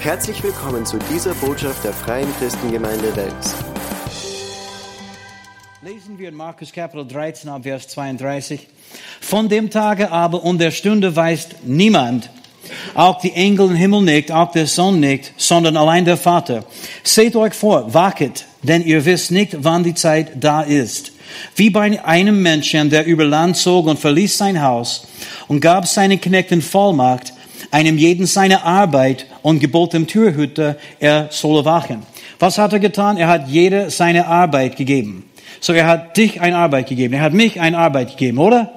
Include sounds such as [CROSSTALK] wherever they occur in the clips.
Herzlich willkommen zu dieser Botschaft der Freien Christengemeinde Wels. Lesen wir in Markus Kapitel 13 ab Vers 32. Von dem Tage aber und der Stunde weiß niemand, auch die Engel im Himmel nicht, auch der Sohn nicht, sondern allein der Vater. Seht euch vor, wacket, denn ihr wisst nicht, wann die Zeit da ist. Wie bei einem Menschen, der über Land zog und verließ sein Haus und gab seinen Knechten Vollmacht, einem jeden seine Arbeit und gebot dem Türhüter, er solle wachen. Was hat er getan? Er hat jeder seine Arbeit gegeben. So, er hat dich eine Arbeit gegeben. Er hat mich eine Arbeit gegeben, oder?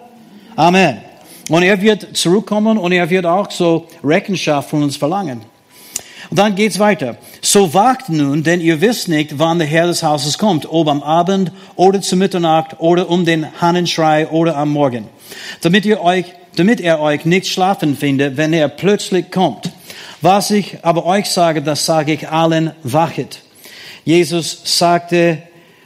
Amen. Und er wird zurückkommen und er wird auch so Rechenschaft von uns verlangen. Und dann geht's weiter. So wacht nun, denn ihr wisst nicht, wann der Herr des Hauses kommt, ob am Abend oder zu Mitternacht oder um den Hannenschrei oder am Morgen, damit ihr euch, damit er euch nicht schlafen finde, wenn er plötzlich kommt. Was ich aber euch sage, das sage ich allen, wachet. Jesus sagte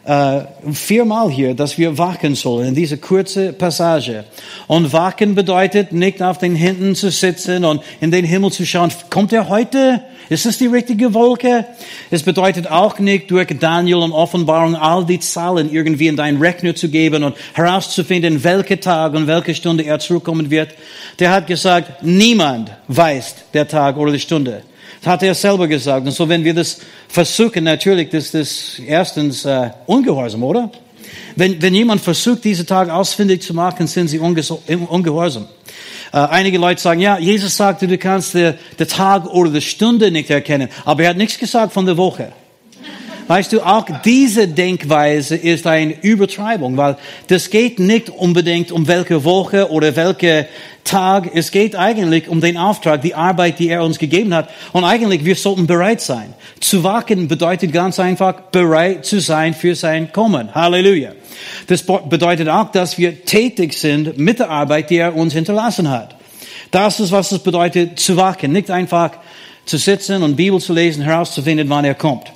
äh, viermal hier, dass wir wachen sollen in dieser kurze Passage. Und wachen bedeutet nicht auf den Händen zu sitzen und in den Himmel zu schauen. Kommt er heute? Ist es die richtige Wolke? Es bedeutet auch nicht durch Daniel und Offenbarung all die Zahlen irgendwie in deinen Rechner zu geben und herauszufinden, welcher Tag und welche Stunde er zurückkommen wird. Der hat gesagt, niemand weiß der Tag oder die Stunde. Das hat er selber gesagt. Und so, wenn wir das versuchen, natürlich, das ist erstens äh, Ungehorsam, oder? Wenn, wenn jemand versucht, diese Tage ausfindig zu machen, sind sie ungehorsam. Äh, einige Leute sagen, ja, Jesus sagte, du kannst den Tag oder die Stunde nicht erkennen. Aber er hat nichts gesagt von der Woche. Weißt du, auch diese Denkweise ist eine Übertreibung, weil das geht nicht unbedingt um welche Woche oder welche Tag. Es geht eigentlich um den Auftrag, die Arbeit, die er uns gegeben hat. Und eigentlich, wir sollten bereit sein. Zu wachen bedeutet ganz einfach, bereit zu sein für sein Kommen. Halleluja. Das bedeutet auch, dass wir tätig sind mit der Arbeit, die er uns hinterlassen hat. Das ist, was es bedeutet, zu wachen. Nicht einfach zu sitzen und Bibel zu lesen, herauszufinden, wann er kommt.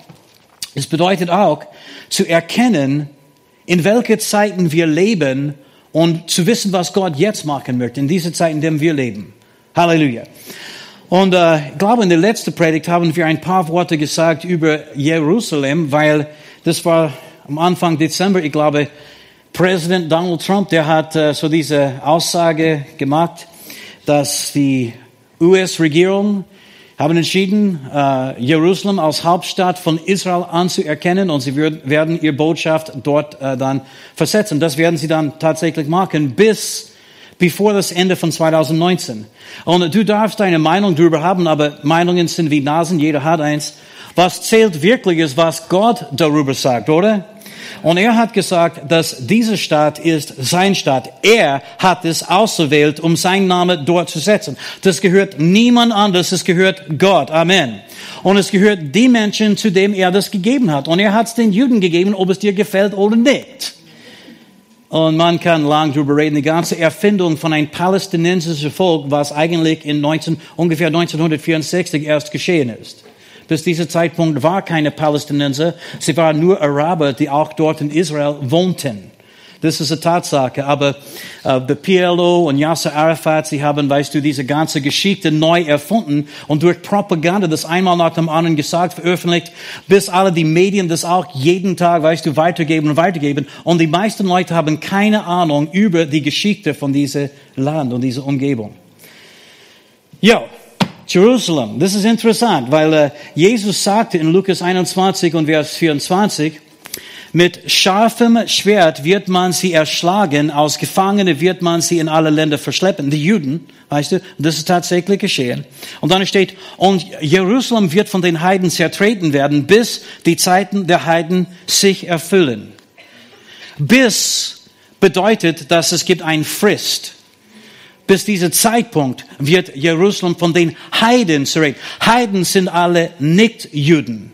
Es bedeutet auch, zu erkennen, in welche Zeiten wir leben und zu wissen, was Gott jetzt machen möchte, in dieser Zeit, in der wir leben. Halleluja. Und äh, ich glaube, in der letzten Predigt haben wir ein paar Worte gesagt über Jerusalem, weil das war am Anfang Dezember, ich glaube, Präsident Donald Trump, der hat äh, so diese Aussage gemacht, dass die US-Regierung haben entschieden, äh, Jerusalem als Hauptstadt von Israel anzuerkennen und sie werden ihre Botschaft dort äh, dann versetzen. Das werden sie dann tatsächlich machen bis bevor das Ende von 2019. Und du darfst deine Meinung darüber haben, aber Meinungen sind wie Nasen, jeder hat eins. Was zählt wirklich ist, was Gott darüber sagt, oder? Und er hat gesagt, dass diese Stadt ist sein Stadt. Er hat es ausgewählt, um seinen Namen dort zu setzen. Das gehört niemand anders, es gehört Gott. Amen. Und es gehört die Menschen, zu dem er das gegeben hat. Und er hat es den Juden gegeben, ob es dir gefällt oder nicht. Und man kann lang darüber reden, die ganze Erfindung von einem palästinensischen Volk, was eigentlich in 19, ungefähr 1964 erst geschehen ist. Bis dieser Zeitpunkt war keine Palästinenser, sie waren nur Araber, die auch dort in Israel wohnten. Das ist eine Tatsache. Aber äh, der PLO und Yasser Arafat, sie haben, weißt du, diese ganze Geschichte neu erfunden und durch Propaganda das einmal nach dem anderen gesagt, veröffentlicht, bis alle die Medien das auch jeden Tag, weißt du, weitergeben und weitergeben. Und die meisten Leute haben keine Ahnung über die Geschichte von diesem Land und dieser Umgebung. Ja, Jerusalem. Das ist interessant, weil äh, Jesus sagte in Lukas 21 und Vers 24, mit scharfem Schwert wird man sie erschlagen, aus Gefangene wird man sie in alle Länder verschleppen. Die Juden, weißt du, das ist tatsächlich geschehen. Und dann steht, und Jerusalem wird von den Heiden zertreten werden, bis die Zeiten der Heiden sich erfüllen. Bis bedeutet, dass es gibt ein Frist bis dieser Zeitpunkt wird Jerusalem von den Heiden zerregt. Heiden sind alle Nicht-Juden.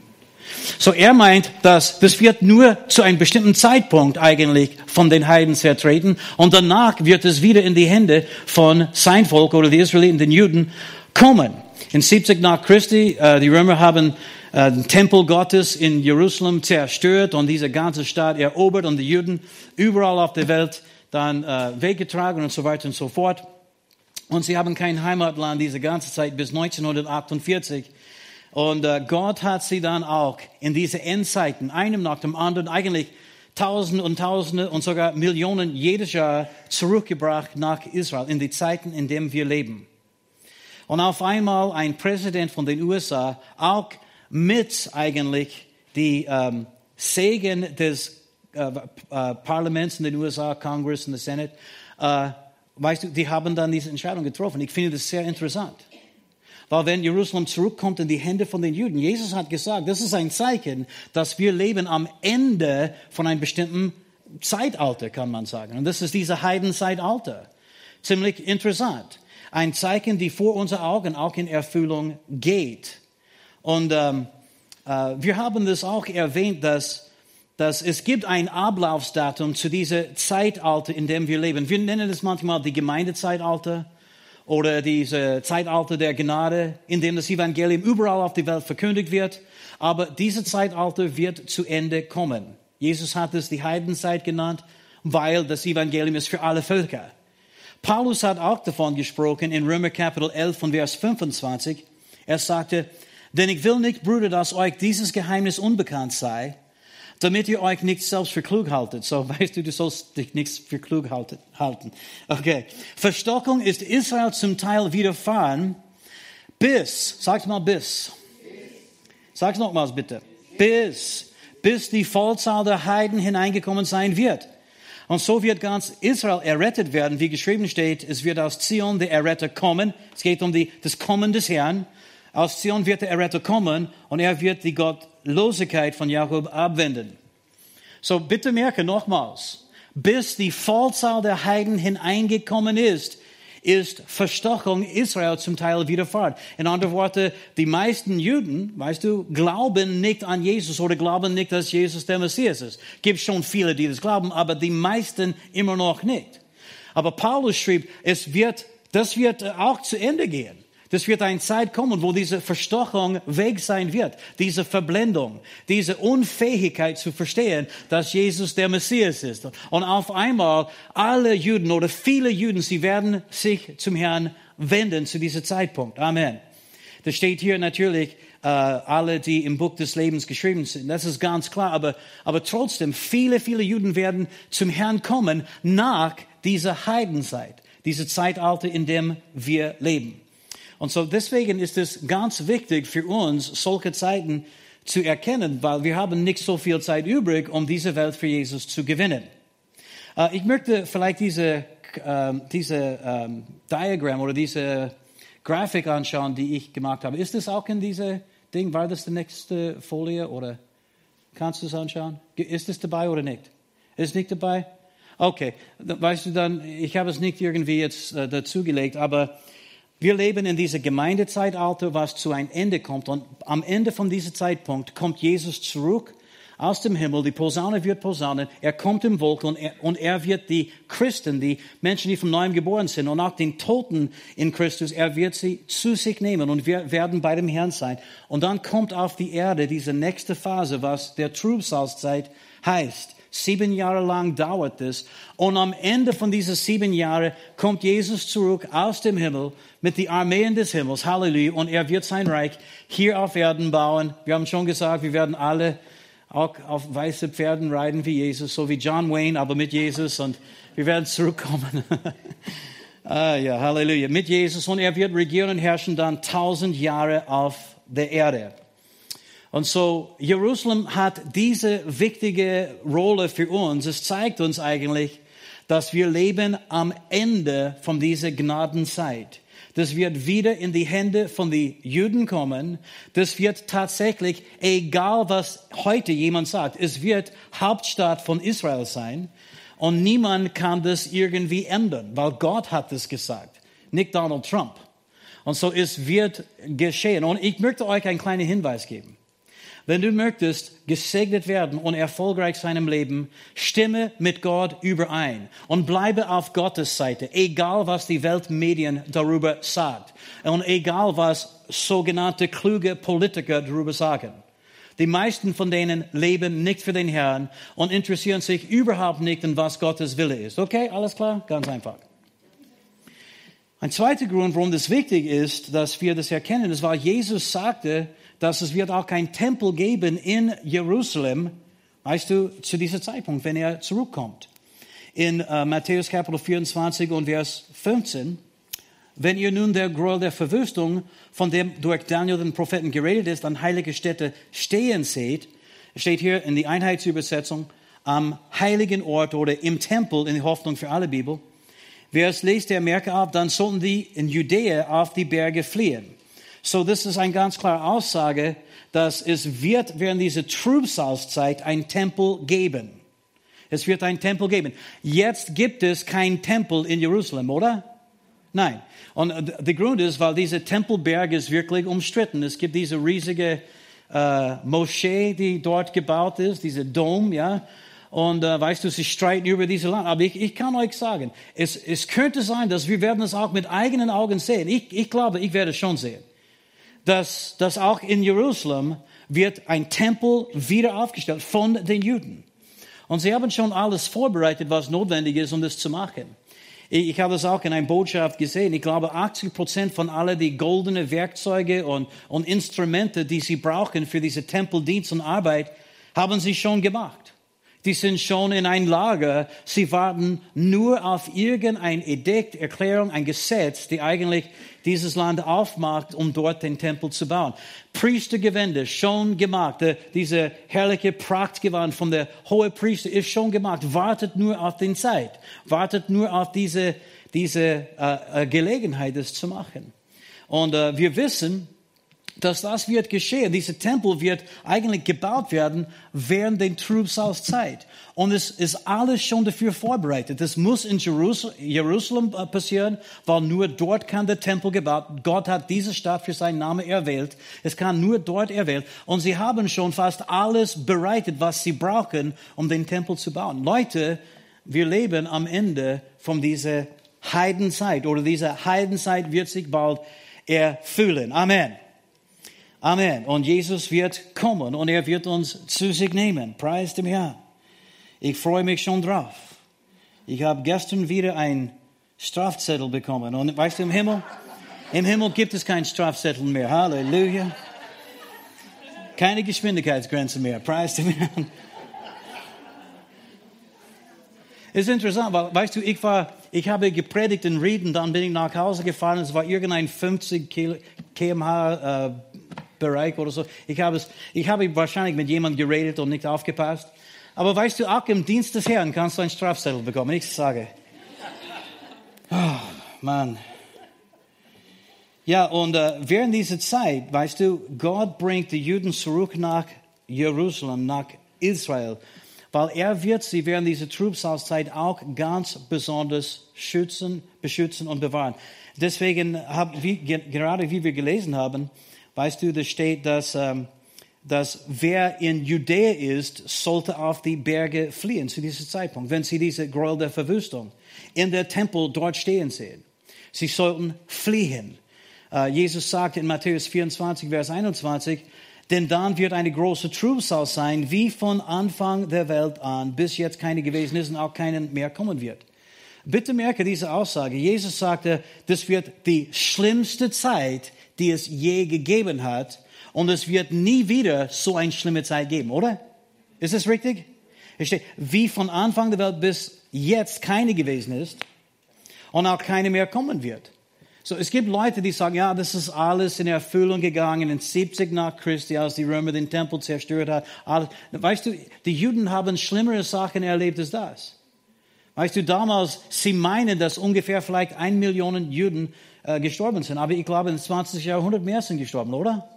So er meint, dass das wird nur zu einem bestimmten Zeitpunkt eigentlich von den Heiden zertreten und danach wird es wieder in die Hände von sein Volk oder die Israeliten, den Juden, kommen. In 70 nach Christi, äh, die Römer haben äh, den Tempel Gottes in Jerusalem zerstört und diese ganze Stadt erobert und die Juden überall auf der Welt dann äh, weggetragen und so weiter und so fort. Und sie haben kein Heimatland diese ganze Zeit bis 1948. Und äh, Gott hat sie dann auch in diese Endzeiten, einem nach dem anderen, eigentlich Tausende und Tausende und sogar Millionen jedes Jahr zurückgebracht nach Israel in die Zeiten, in denen wir leben. Und auf einmal ein Präsident von den USA, auch mit eigentlich die ähm, Segen des äh, äh, Parlaments in den USA, Congress und der Senate, äh, weißt du, die haben dann diese Entscheidung getroffen. Ich finde das sehr interessant. Weil wenn Jerusalem zurückkommt in die Hände von den Juden, Jesus hat gesagt, das ist ein Zeichen, dass wir leben am Ende von einem bestimmten Zeitalter, kann man sagen. Und das ist diese Heidenzeitalter. Ziemlich interessant. Ein Zeichen, die vor unseren Augen auch in Erfüllung geht. Und ähm, äh, wir haben das auch erwähnt, dass, dass es gibt ein Ablaufsdatum zu dieser Zeitalter, in dem wir leben. Wir nennen es manchmal die Gemeindezeitalter oder diese Zeitalter der Gnade, in dem das Evangelium überall auf der Welt verkündigt wird. Aber diese Zeitalter wird zu Ende kommen. Jesus hat es die Heidenzeit genannt, weil das Evangelium ist für alle Völker. Paulus hat auch davon gesprochen in Römer Kapitel 11 von Vers 25. Er sagte, denn ich will nicht, Brüder, dass euch dieses Geheimnis unbekannt sei, damit ihr euch nicht selbst für klug haltet. So, [LAUGHS] weißt du, du sollst dich nicht für klug halten. Okay. Verstockung ist Israel zum Teil widerfahren, bis, sag's mal bis. Sag's nochmals bitte. Bis, bis die Vollzahl der Heiden hineingekommen sein wird. Und so wird ganz Israel errettet werden, wie geschrieben steht, es wird aus Zion der Erretter kommen. Es geht um die, das Kommen des Herrn. Aus Zion wird der Erretter kommen und er wird die Gottlosigkeit von Jakob abwenden. So bitte merke nochmals, bis die Vollzahl der Heiden hineingekommen ist, ist Verstockung Israel zum Teil widerfahren. In anderen Worten, die meisten Juden, weißt du, glauben nicht an Jesus oder glauben nicht, dass Jesus der Messias ist. Gibt schon viele, die das glauben, aber die meisten immer noch nicht. Aber Paulus schrieb, es wird, das wird auch zu Ende gehen. Das wird eine Zeit kommen, wo diese Verstochung weg sein wird, diese Verblendung, diese Unfähigkeit zu verstehen, dass Jesus der Messias ist. Und auf einmal alle Juden oder viele Juden, sie werden sich zum Herrn wenden zu diesem Zeitpunkt. Amen. Das steht hier natürlich, äh, alle, die im Buch des Lebens geschrieben sind. Das ist ganz klar. Aber, aber trotzdem, viele, viele Juden werden zum Herrn kommen nach dieser Heidenzeit, diese Zeitalter, in dem wir leben. Und so deswegen ist es ganz wichtig für uns, solche Zeiten zu erkennen, weil wir haben nicht so viel Zeit übrig, um diese Welt für Jesus zu gewinnen. Uh, ich möchte vielleicht diese, uh, diese um, Diagramm oder diese Grafik anschauen, die ich gemacht habe. Ist das auch in diese Ding? War das die nächste Folie oder kannst du es anschauen? Ist es dabei oder nicht? Ist nicht dabei? Okay, weißt du dann, ich habe es nicht irgendwie jetzt uh, dazugelegt, aber wir leben in dieser Gemeindezeitalter, was zu einem Ende kommt. Und am Ende von diesem Zeitpunkt kommt Jesus zurück aus dem Himmel. Die Posaune wird posaunen. Er kommt im Wolken und er, und er wird die Christen, die Menschen, die von neuem geboren sind und auch den Toten in Christus, er wird sie zu sich nehmen und wir werden bei dem Herrn sein. Und dann kommt auf die Erde diese nächste Phase, was der Trübsalzeit heißt. Sieben Jahre lang dauert es. Und am Ende von diesen sieben Jahren kommt Jesus zurück aus dem Himmel mit den Armeen des Himmels. Halleluja. Und er wird sein Reich hier auf Erden bauen. Wir haben schon gesagt, wir werden alle auch auf weiße Pferden reiten wie Jesus, so wie John Wayne, aber mit Jesus. Und wir werden zurückkommen. [LAUGHS] ah, ja, Halleluja. Mit Jesus. Und er wird regieren und herrschen dann tausend Jahre auf der Erde. Und so, Jerusalem hat diese wichtige Rolle für uns. Es zeigt uns eigentlich, dass wir leben am Ende von dieser Gnadenzeit. Das wird wieder in die Hände von den Juden kommen. Das wird tatsächlich, egal was heute jemand sagt, es wird Hauptstadt von Israel sein. Und niemand kann das irgendwie ändern, weil Gott hat es gesagt, nicht Donald Trump. Und so, es wird geschehen. Und ich möchte euch einen kleinen Hinweis geben. Wenn du möchtest gesegnet werden und erfolgreich sein im Leben, stimme mit Gott überein und bleibe auf Gottes Seite, egal was die Weltmedien darüber sagt und egal was sogenannte kluge Politiker darüber sagen. Die meisten von denen leben nicht für den Herrn und interessieren sich überhaupt nicht in was Gottes Wille ist. Okay, alles klar? Ganz einfach. Ein zweiter Grund, warum das wichtig ist, dass wir das erkennen, ist, weil Jesus sagte, dass es wird auch kein Tempel geben in Jerusalem, weißt du, zu diesem Zeitpunkt, wenn er zurückkommt. In äh, Matthäus Kapitel 24 und Vers 15, wenn ihr nun der Gräuel der Verwüstung, von dem durch Daniel den Propheten geredet ist, an heilige Städte stehen seht, steht hier in die Einheitsübersetzung, am heiligen Ort oder im Tempel in der Hoffnung für alle Bibel. Wer es liest, der merke ab, dann sollten die in Judäa auf die Berge fliehen. So, das ist eine ganz klare Aussage, dass es wird während dieser Trübsalzeit ein Tempel geben. Es wird ein Tempel geben. Jetzt gibt es kein Tempel in Jerusalem, oder? Nein. Und der Grund ist, weil dieser Tempelberg ist wirklich umstritten. Es gibt diese riesige äh, Moschee, die dort gebaut ist, diese Dom, ja. Und äh, weißt du, sie streiten über diese Land. Aber ich, ich kann euch sagen, es, es könnte sein, dass wir werden es auch mit eigenen Augen sehen. Ich, ich glaube, ich werde es schon sehen. Dass, dass auch in Jerusalem wird ein Tempel wieder aufgestellt von den Juden. Und sie haben schon alles vorbereitet, was notwendig ist, um das zu machen. Ich, habe es auch in einer Botschaft gesehen. Ich glaube, 80 Prozent von allen die goldenen Werkzeuge und, und Instrumente, die sie brauchen für diese Tempeldienst und Arbeit, haben sie schon gemacht. Die sind schon in ein Lager. Sie warten nur auf irgendein Edikt, Erklärung, ein Gesetz, die eigentlich dieses Land aufmacht, um dort den Tempel zu bauen. Priestergewände schon gemacht. Diese herrliche Prachtgewand von der hohe Priester ist schon gemacht. Wartet nur auf den Zeit. Wartet nur auf diese, diese äh, äh Gelegenheit, das zu machen. Und äh, wir wissen, dass das wird geschehen. Dieser Tempel wird eigentlich gebaut werden während der Trübsalzeit. Und es ist alles schon dafür vorbereitet. Das muss in Jerusalem äh, passieren, weil nur dort kann der Tempel gebaut. Gott hat diese Stadt für seinen Namen erwählt. Es kann nur dort erwählt. Und sie haben schon fast alles bereitet, was sie brauchen, um den Tempel zu bauen. Leute, wir leben am Ende von dieser Heidenzeit oder diese Heidenzeit wird sich bald erfüllen. Amen. Amen. Und Jesus wird kommen und er wird uns zu sich nehmen. Preis dem Herrn. Ich freue mich schon drauf. Ich habe gestern wieder einen Strafzettel bekommen. Und weißt du, im Himmel, im Himmel gibt es keinen Strafzettel mehr. Halleluja. Keine Geschwindigkeitsgrenze mehr. Preis dem Herrn. Es ist interessant, weil, weißt du, ich war, ich habe gepredigt in Rieden, dann bin ich nach Hause gefahren, es war irgendein 50 kmh äh, Bereich oder so. Ich habe, es, ich habe wahrscheinlich mit jemandem geredet und nicht aufgepasst. Aber weißt du, auch im Dienst des Herrn kannst du einen Strafzettel bekommen. Ich sage. Oh, Mann. Ja, und äh, während dieser Zeit, weißt du, Gott bringt die Juden zurück nach Jerusalem, nach Israel, weil er wird sie während dieser Trübsalzeit auch ganz besonders schützen, beschützen und bewahren. Deswegen, hab, wie, gerade wie wir gelesen haben, Weißt du, da steht, dass, ähm, dass wer in Judäa ist, sollte auf die Berge fliehen zu diesem Zeitpunkt, wenn sie diese Gräuel der Verwüstung in der Tempel dort stehen sehen. Sie sollten fliehen. Uh, Jesus sagt in Matthäus 24, Vers 21, denn dann wird eine große Trübsal sein, wie von Anfang der Welt an, bis jetzt keine gewesen ist und auch keinen mehr kommen wird. Bitte merke diese Aussage. Jesus sagte, das wird die schlimmste Zeit die es je gegeben hat. Und es wird nie wieder so eine schlimme Zeit geben, oder? Ist es richtig? Es steht, wie von Anfang der Welt bis jetzt keine gewesen ist und auch keine mehr kommen wird. So, es gibt Leute, die sagen, ja, das ist alles in Erfüllung gegangen in 70 nach Christi, als die Römer den Tempel zerstört. Alles. Weißt du, die Juden haben schlimmere Sachen erlebt als das. Weißt du, damals, sie meinen, dass ungefähr vielleicht ein Million Juden äh, gestorben sind. Aber ich glaube, im 20. Jahrhundert mehr sind gestorben, oder?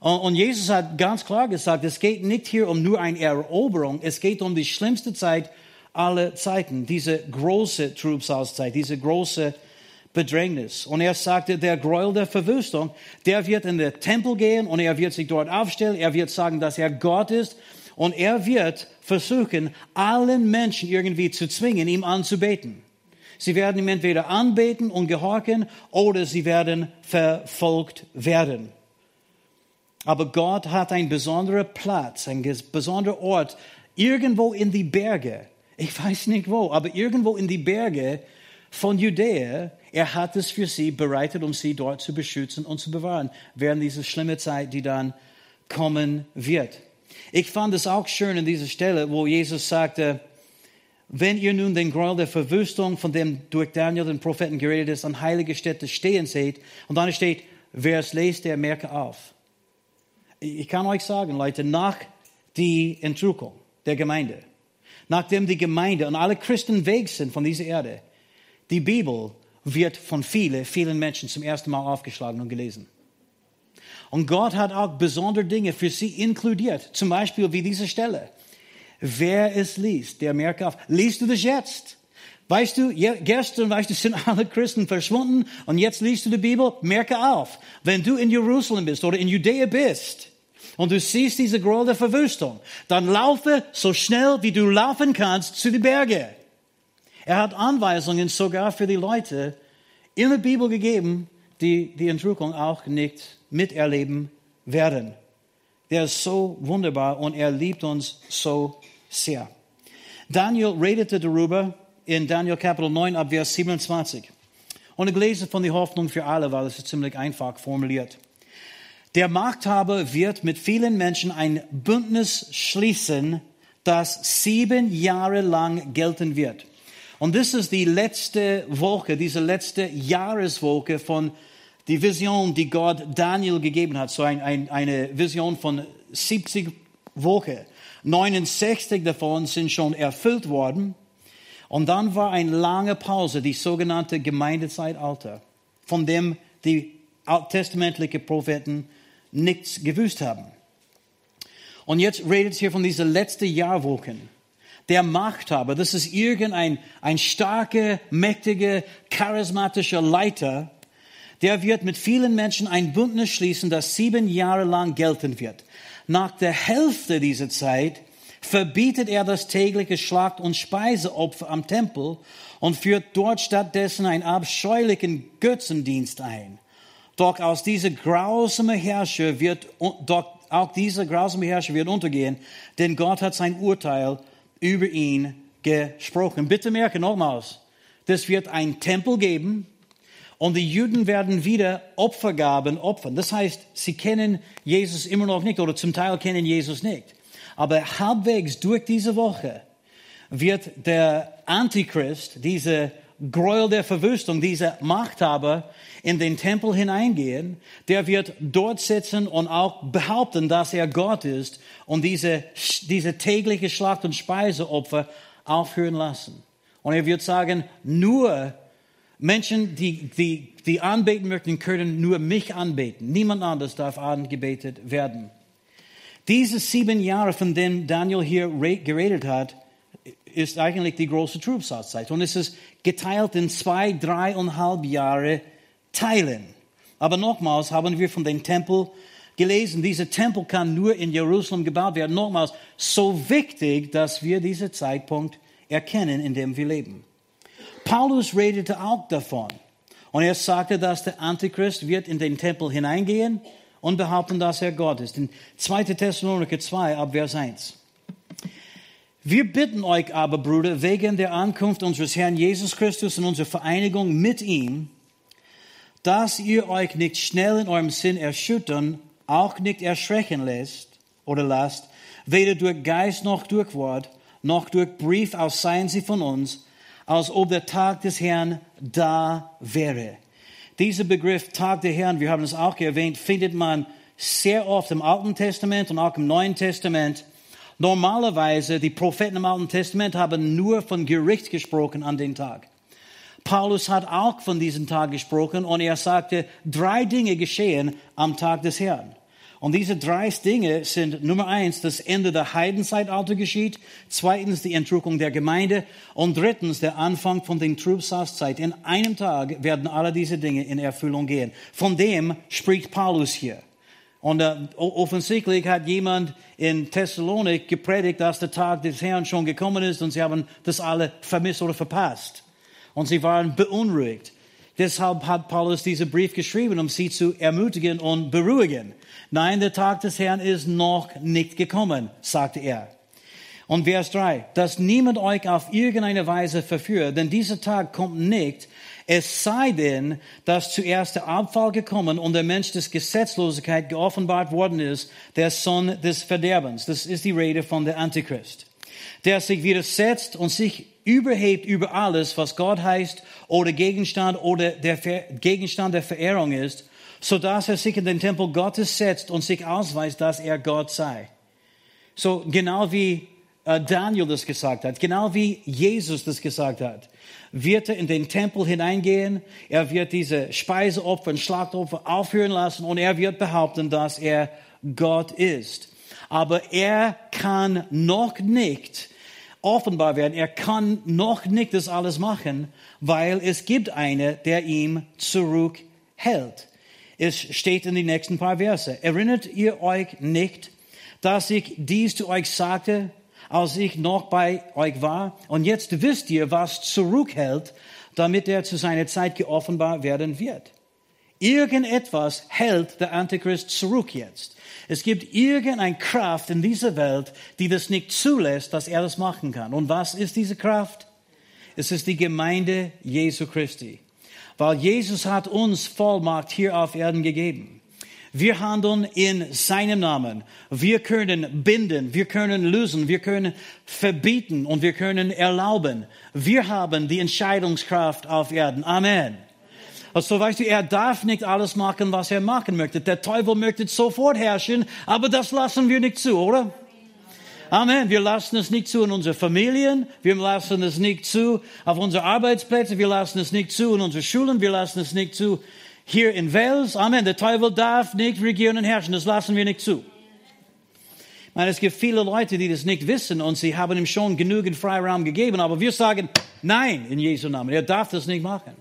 Und, Jesus hat ganz klar gesagt, es geht nicht hier um nur eine Eroberung, es geht um die schlimmste Zeit aller Zeiten, diese große Trübsalzeit, diese große Bedrängnis. Und er sagte, der Gräuel der Verwüstung, der wird in den Tempel gehen und er wird sich dort aufstellen, er wird sagen, dass er Gott ist und er wird versuchen, allen Menschen irgendwie zu zwingen, ihm anzubeten. Sie werden ihm entweder anbeten und gehorchen oder sie werden verfolgt werden. Aber Gott hat einen besonderen Platz, einen besonderen Ort, irgendwo in die Berge. Ich weiß nicht wo, aber irgendwo in die Berge von Judäa. Er hat es für sie bereitet, um sie dort zu beschützen und zu bewahren, während diese schlimme Zeit, die dann kommen wird. Ich fand es auch schön in dieser Stelle, wo Jesus sagte, wenn ihr nun den Gräuel der Verwüstung, von dem durch Daniel den Propheten geredet ist, an heilige Städte stehen seht, und dann steht, wer es lest, der merke auf. Ich kann euch sagen, Leute, nach die Entrückung der Gemeinde, nachdem die Gemeinde und alle Christen weg sind von dieser Erde, die Bibel wird von vielen, vielen Menschen zum ersten Mal aufgeschlagen und gelesen. Und Gott hat auch besondere Dinge für sie inkludiert. Zum Beispiel wie diese Stelle. Wer es liest, der merke auf. Liest du das jetzt? Weißt du, gestern, weißt du, sind alle Christen verschwunden und jetzt liest du die Bibel, merke auf. Wenn du in Jerusalem bist oder in Judäa bist und du siehst diese Gräuel der Verwüstung, dann laufe so schnell, wie du laufen kannst, zu den Bergen. Er hat Anweisungen sogar für die Leute in der Bibel gegeben, die die Entrückung auch nicht miterleben werden. Der ist so wunderbar und er liebt uns so sehr. Daniel redete darüber in Daniel Kapitel 9 ab Vers 27. Und ich lese von der Hoffnung für alle, weil es ist ziemlich einfach formuliert. Der Machthaber wird mit vielen Menschen ein Bündnis schließen, das sieben Jahre lang gelten wird. Und das ist die letzte Woche, diese letzte Jahreswoche von die Vision, die Gott Daniel gegeben hat. So ein, ein, eine Vision von 70 Wochen. 69 davon sind schon erfüllt worden. Und dann war eine lange Pause, die sogenannte Gemeindezeitalter, von dem die alttestamentlichen Propheten nichts gewusst haben. Und jetzt redet es hier von diesen letzten Jahrwochen der Machthaber, das ist irgendein ein starker, mächtiger, charismatischer Leiter, der wird mit vielen Menschen ein Bündnis schließen, das sieben Jahre lang gelten wird. Nach der Hälfte dieser Zeit verbietet er das tägliche Schlacht- und Speiseopfer am Tempel und führt dort stattdessen einen abscheulichen Götzendienst ein. Doch aus dieser grausamen Herrscher wird, doch auch dieser grausame Herrscher wird untergehen, denn Gott hat sein Urteil über ihn gesprochen. Bitte merke nochmals, das wird ein Tempel geben und die Juden werden wieder Opfergaben opfern. Das heißt, sie kennen Jesus immer noch nicht oder zum Teil kennen Jesus nicht. Aber halbwegs durch diese Woche wird der Antichrist, diese Gräuel der Verwüstung, dieser Machthaber in den Tempel hineingehen, der wird dort sitzen und auch behaupten, dass er Gott ist und diese, diese tägliche Schlacht- und Speiseopfer aufhören lassen. Und er wird sagen, nur Menschen, die, die, die anbeten möchten, können nur mich anbeten. Niemand anders darf angebetet werden. Diese sieben Jahre, von denen Daniel hier geredet hat, ist eigentlich die große Trübsalzeit. Und es ist geteilt in zwei, dreieinhalb Jahre teilen. Aber nochmals haben wir von dem Tempel gelesen, dieser Tempel kann nur in Jerusalem gebaut werden. Nochmals, so wichtig, dass wir diesen Zeitpunkt erkennen, in dem wir leben. Paulus redete auch davon. Und er sagte, dass der Antichrist wird in den Tempel hineingehen und behaupten, dass er Gott ist. In 2. Thessaloniker 2, ab Vers 1. Wir bitten euch aber, Brüder, wegen der Ankunft unseres Herrn Jesus Christus und unserer Vereinigung mit ihm, dass ihr euch nicht schnell in eurem Sinn erschüttern, auch nicht erschrecken lässt oder lasst, weder durch Geist noch durch Wort, noch durch Brief aus seien sie von uns, als ob der Tag des Herrn da wäre. Dieser Begriff Tag der Herrn, wir haben es auch erwähnt, findet man sehr oft im Alten Testament und auch im Neuen Testament. Normalerweise, die Propheten im Alten Testament haben nur von Gericht gesprochen an den Tag. Paulus hat auch von diesem Tag gesprochen und er sagte, drei Dinge geschehen am Tag des Herrn. Und diese drei Dinge sind Nummer eins, das Ende der Heidenzeitalter geschieht, zweitens die Entrückung der Gemeinde und drittens der Anfang von den Trübsalzeit. In einem Tag werden alle diese Dinge in Erfüllung gehen. Von dem spricht Paulus hier. Und äh, offensichtlich hat jemand in Thessalonik gepredigt, dass der Tag des Herrn schon gekommen ist und sie haben das alle vermisst oder verpasst. Und sie waren beunruhigt. Deshalb hat Paulus diesen Brief geschrieben, um sie zu ermutigen und beruhigen. Nein, der Tag des Herrn ist noch nicht gekommen, sagte er. Und Vers 3, dass niemand euch auf irgendeine Weise verführt, denn dieser Tag kommt nicht, es sei denn, dass zuerst der Abfall gekommen und der Mensch des Gesetzlosigkeit geoffenbart worden ist, der Sohn des Verderbens. Das ist die Rede von der Antichrist. Der sich widersetzt und sich überhebt über alles, was Gott heißt oder Gegenstand oder der Ver Gegenstand der Verehrung ist, so dass er sich in den Tempel Gottes setzt und sich ausweist, dass er Gott sei. So genau wie äh, Daniel das gesagt hat, genau wie Jesus das gesagt hat, wird er in den Tempel hineingehen, er wird diese Speiseopfer und Schlachtopfer aufhören lassen und er wird behaupten, dass er Gott ist. Aber er kann noch nicht offenbar werden. Er kann noch nicht das alles machen, weil es gibt eine, der ihm zurückhält. Es steht in den nächsten paar Verse. Erinnert ihr euch nicht, dass ich dies zu euch sagte, als ich noch bei euch war? Und jetzt wisst ihr, was zurückhält, damit er zu seiner Zeit geoffenbar werden wird. Irgendetwas hält der Antichrist zurück jetzt. Es gibt irgendeine Kraft in dieser Welt, die das nicht zulässt, dass er das machen kann. Und was ist diese Kraft? Es ist die Gemeinde Jesu Christi. Weil Jesus hat uns Vollmacht hier auf Erden gegeben. Wir handeln in seinem Namen. Wir können binden, wir können lösen, wir können verbieten und wir können erlauben. Wir haben die Entscheidungskraft auf Erden. Amen. Also weißt du, er darf nicht alles machen, was er machen möchte. Der Teufel möchte sofort herrschen, aber das lassen wir nicht zu, oder? Amen. Wir lassen es nicht zu in unseren Familien. Wir lassen es nicht zu auf unseren Arbeitsplätzen. Wir lassen es nicht zu in unseren Schulen. Wir lassen es nicht zu hier in Wales. Amen. Der Teufel darf nicht regieren und herrschen. Das lassen wir nicht zu. Ich meine, es gibt viele Leute, die das nicht wissen und sie haben ihm schon genügend Freiraum gegeben. Aber wir sagen, nein, in Jesu Namen. Er darf das nicht machen.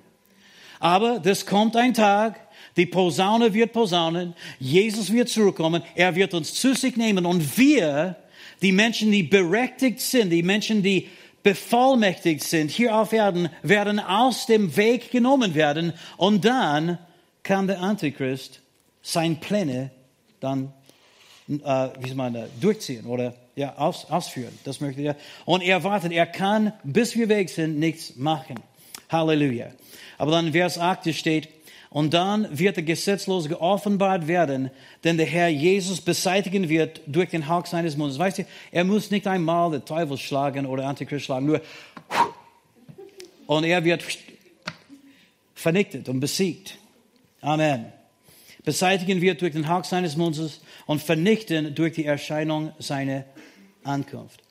Aber das kommt ein Tag, die Posaune wird posaunen, Jesus wird zurückkommen, er wird uns zu sich nehmen und wir, die Menschen, die berechtigt sind, die Menschen, die bevollmächtigt sind hier auf Erden, werden aus dem Weg genommen werden und dann kann der Antichrist seine Pläne dann, äh, wie soll man da, durchziehen oder ja, aus, ausführen. Das möchte er. Und er wartet, er kann, bis wir weg sind, nichts machen. Halleluja. Aber dann Vers 8 steht, und dann wird der Gesetzlose geoffenbart werden, denn der Herr Jesus beseitigen wird durch den Hauch seines Mundes. Weißt du, er muss nicht einmal den Teufel schlagen oder Antichrist schlagen, nur und er wird vernichtet und besiegt. Amen. Beseitigen wird durch den Hauch seines Mundes und vernichten durch die Erscheinung seiner Ankunft.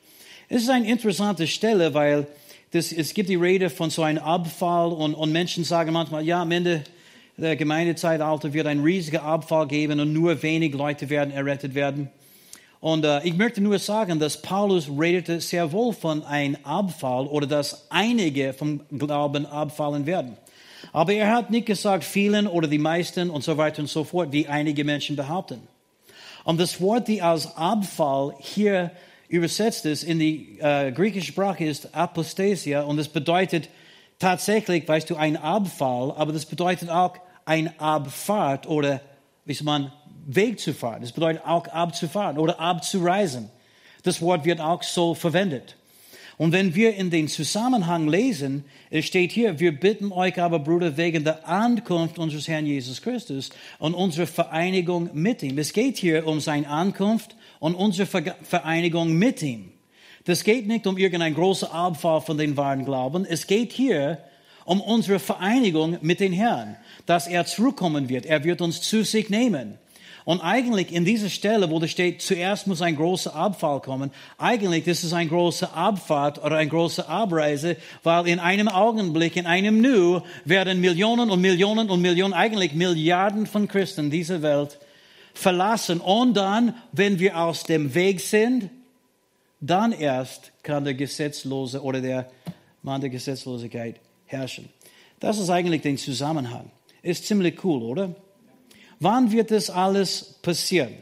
Es ist eine interessante Stelle, weil das, es gibt die Rede von so einem Abfall und, und Menschen sagen manchmal, ja, am Ende Gemeindezeitalter wird ein riesiger Abfall geben und nur wenig Leute werden errettet werden. Und äh, ich möchte nur sagen, dass Paulus redete sehr wohl von einem Abfall oder dass einige vom Glauben abfallen werden. Aber er hat nicht gesagt, vielen oder die meisten und so weiter und so fort, wie einige Menschen behaupten. Und das Wort, die als Abfall hier übersetzt ist in die äh, griechische Sprache ist Apostasia und das bedeutet tatsächlich, weißt du, ein Abfall, aber das bedeutet auch ein Abfahrt oder wie soll man Weg zu fahren. Das bedeutet auch abzufahren oder abzureisen. Das Wort wird auch so verwendet. Und wenn wir in den Zusammenhang lesen, es steht hier, wir bitten euch aber, Bruder, wegen der Ankunft unseres Herrn Jesus Christus und unserer Vereinigung mit ihm. Es geht hier um seine Ankunft und unsere Vereinigung mit ihm. Das geht nicht um irgendein großer Abfall von den wahren Glauben. Es geht hier um unsere Vereinigung mit den Herrn, dass er zurückkommen wird. Er wird uns zu sich nehmen. Und eigentlich in dieser Stelle, wo da steht, zuerst muss ein großer Abfall kommen, eigentlich das ist ein großer Abfahrt oder eine große Abreise, weil in einem Augenblick, in einem Nu werden Millionen und Millionen und Millionen, eigentlich Milliarden von Christen dieser Welt verlassen. Und dann, wenn wir aus dem Weg sind, dann erst kann der Gesetzlose oder der Mann der Gesetzlosigkeit herrschen. Das ist eigentlich der Zusammenhang. Ist ziemlich cool, oder? Wann wird das alles passieren?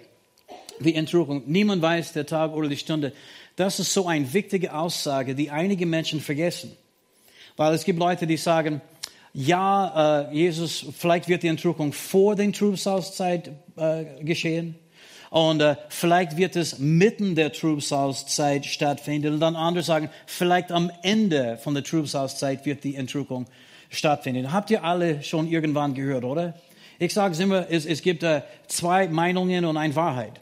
Die Entrückung. Niemand weiß der Tag oder die Stunde. Das ist so eine wichtige Aussage, die einige Menschen vergessen. Weil es gibt Leute, die sagen, ja, äh, Jesus, vielleicht wird die Entrückung vor den Trübsalzeit äh, geschehen. Und äh, vielleicht wird es mitten der Trübsalzeit stattfinden. Und dann andere sagen, vielleicht am Ende von der Trübsalzeit wird die Entrückung stattfinden. Habt ihr alle schon irgendwann gehört, oder? Ich sage immer, es, es gibt äh, zwei Meinungen und eine Wahrheit.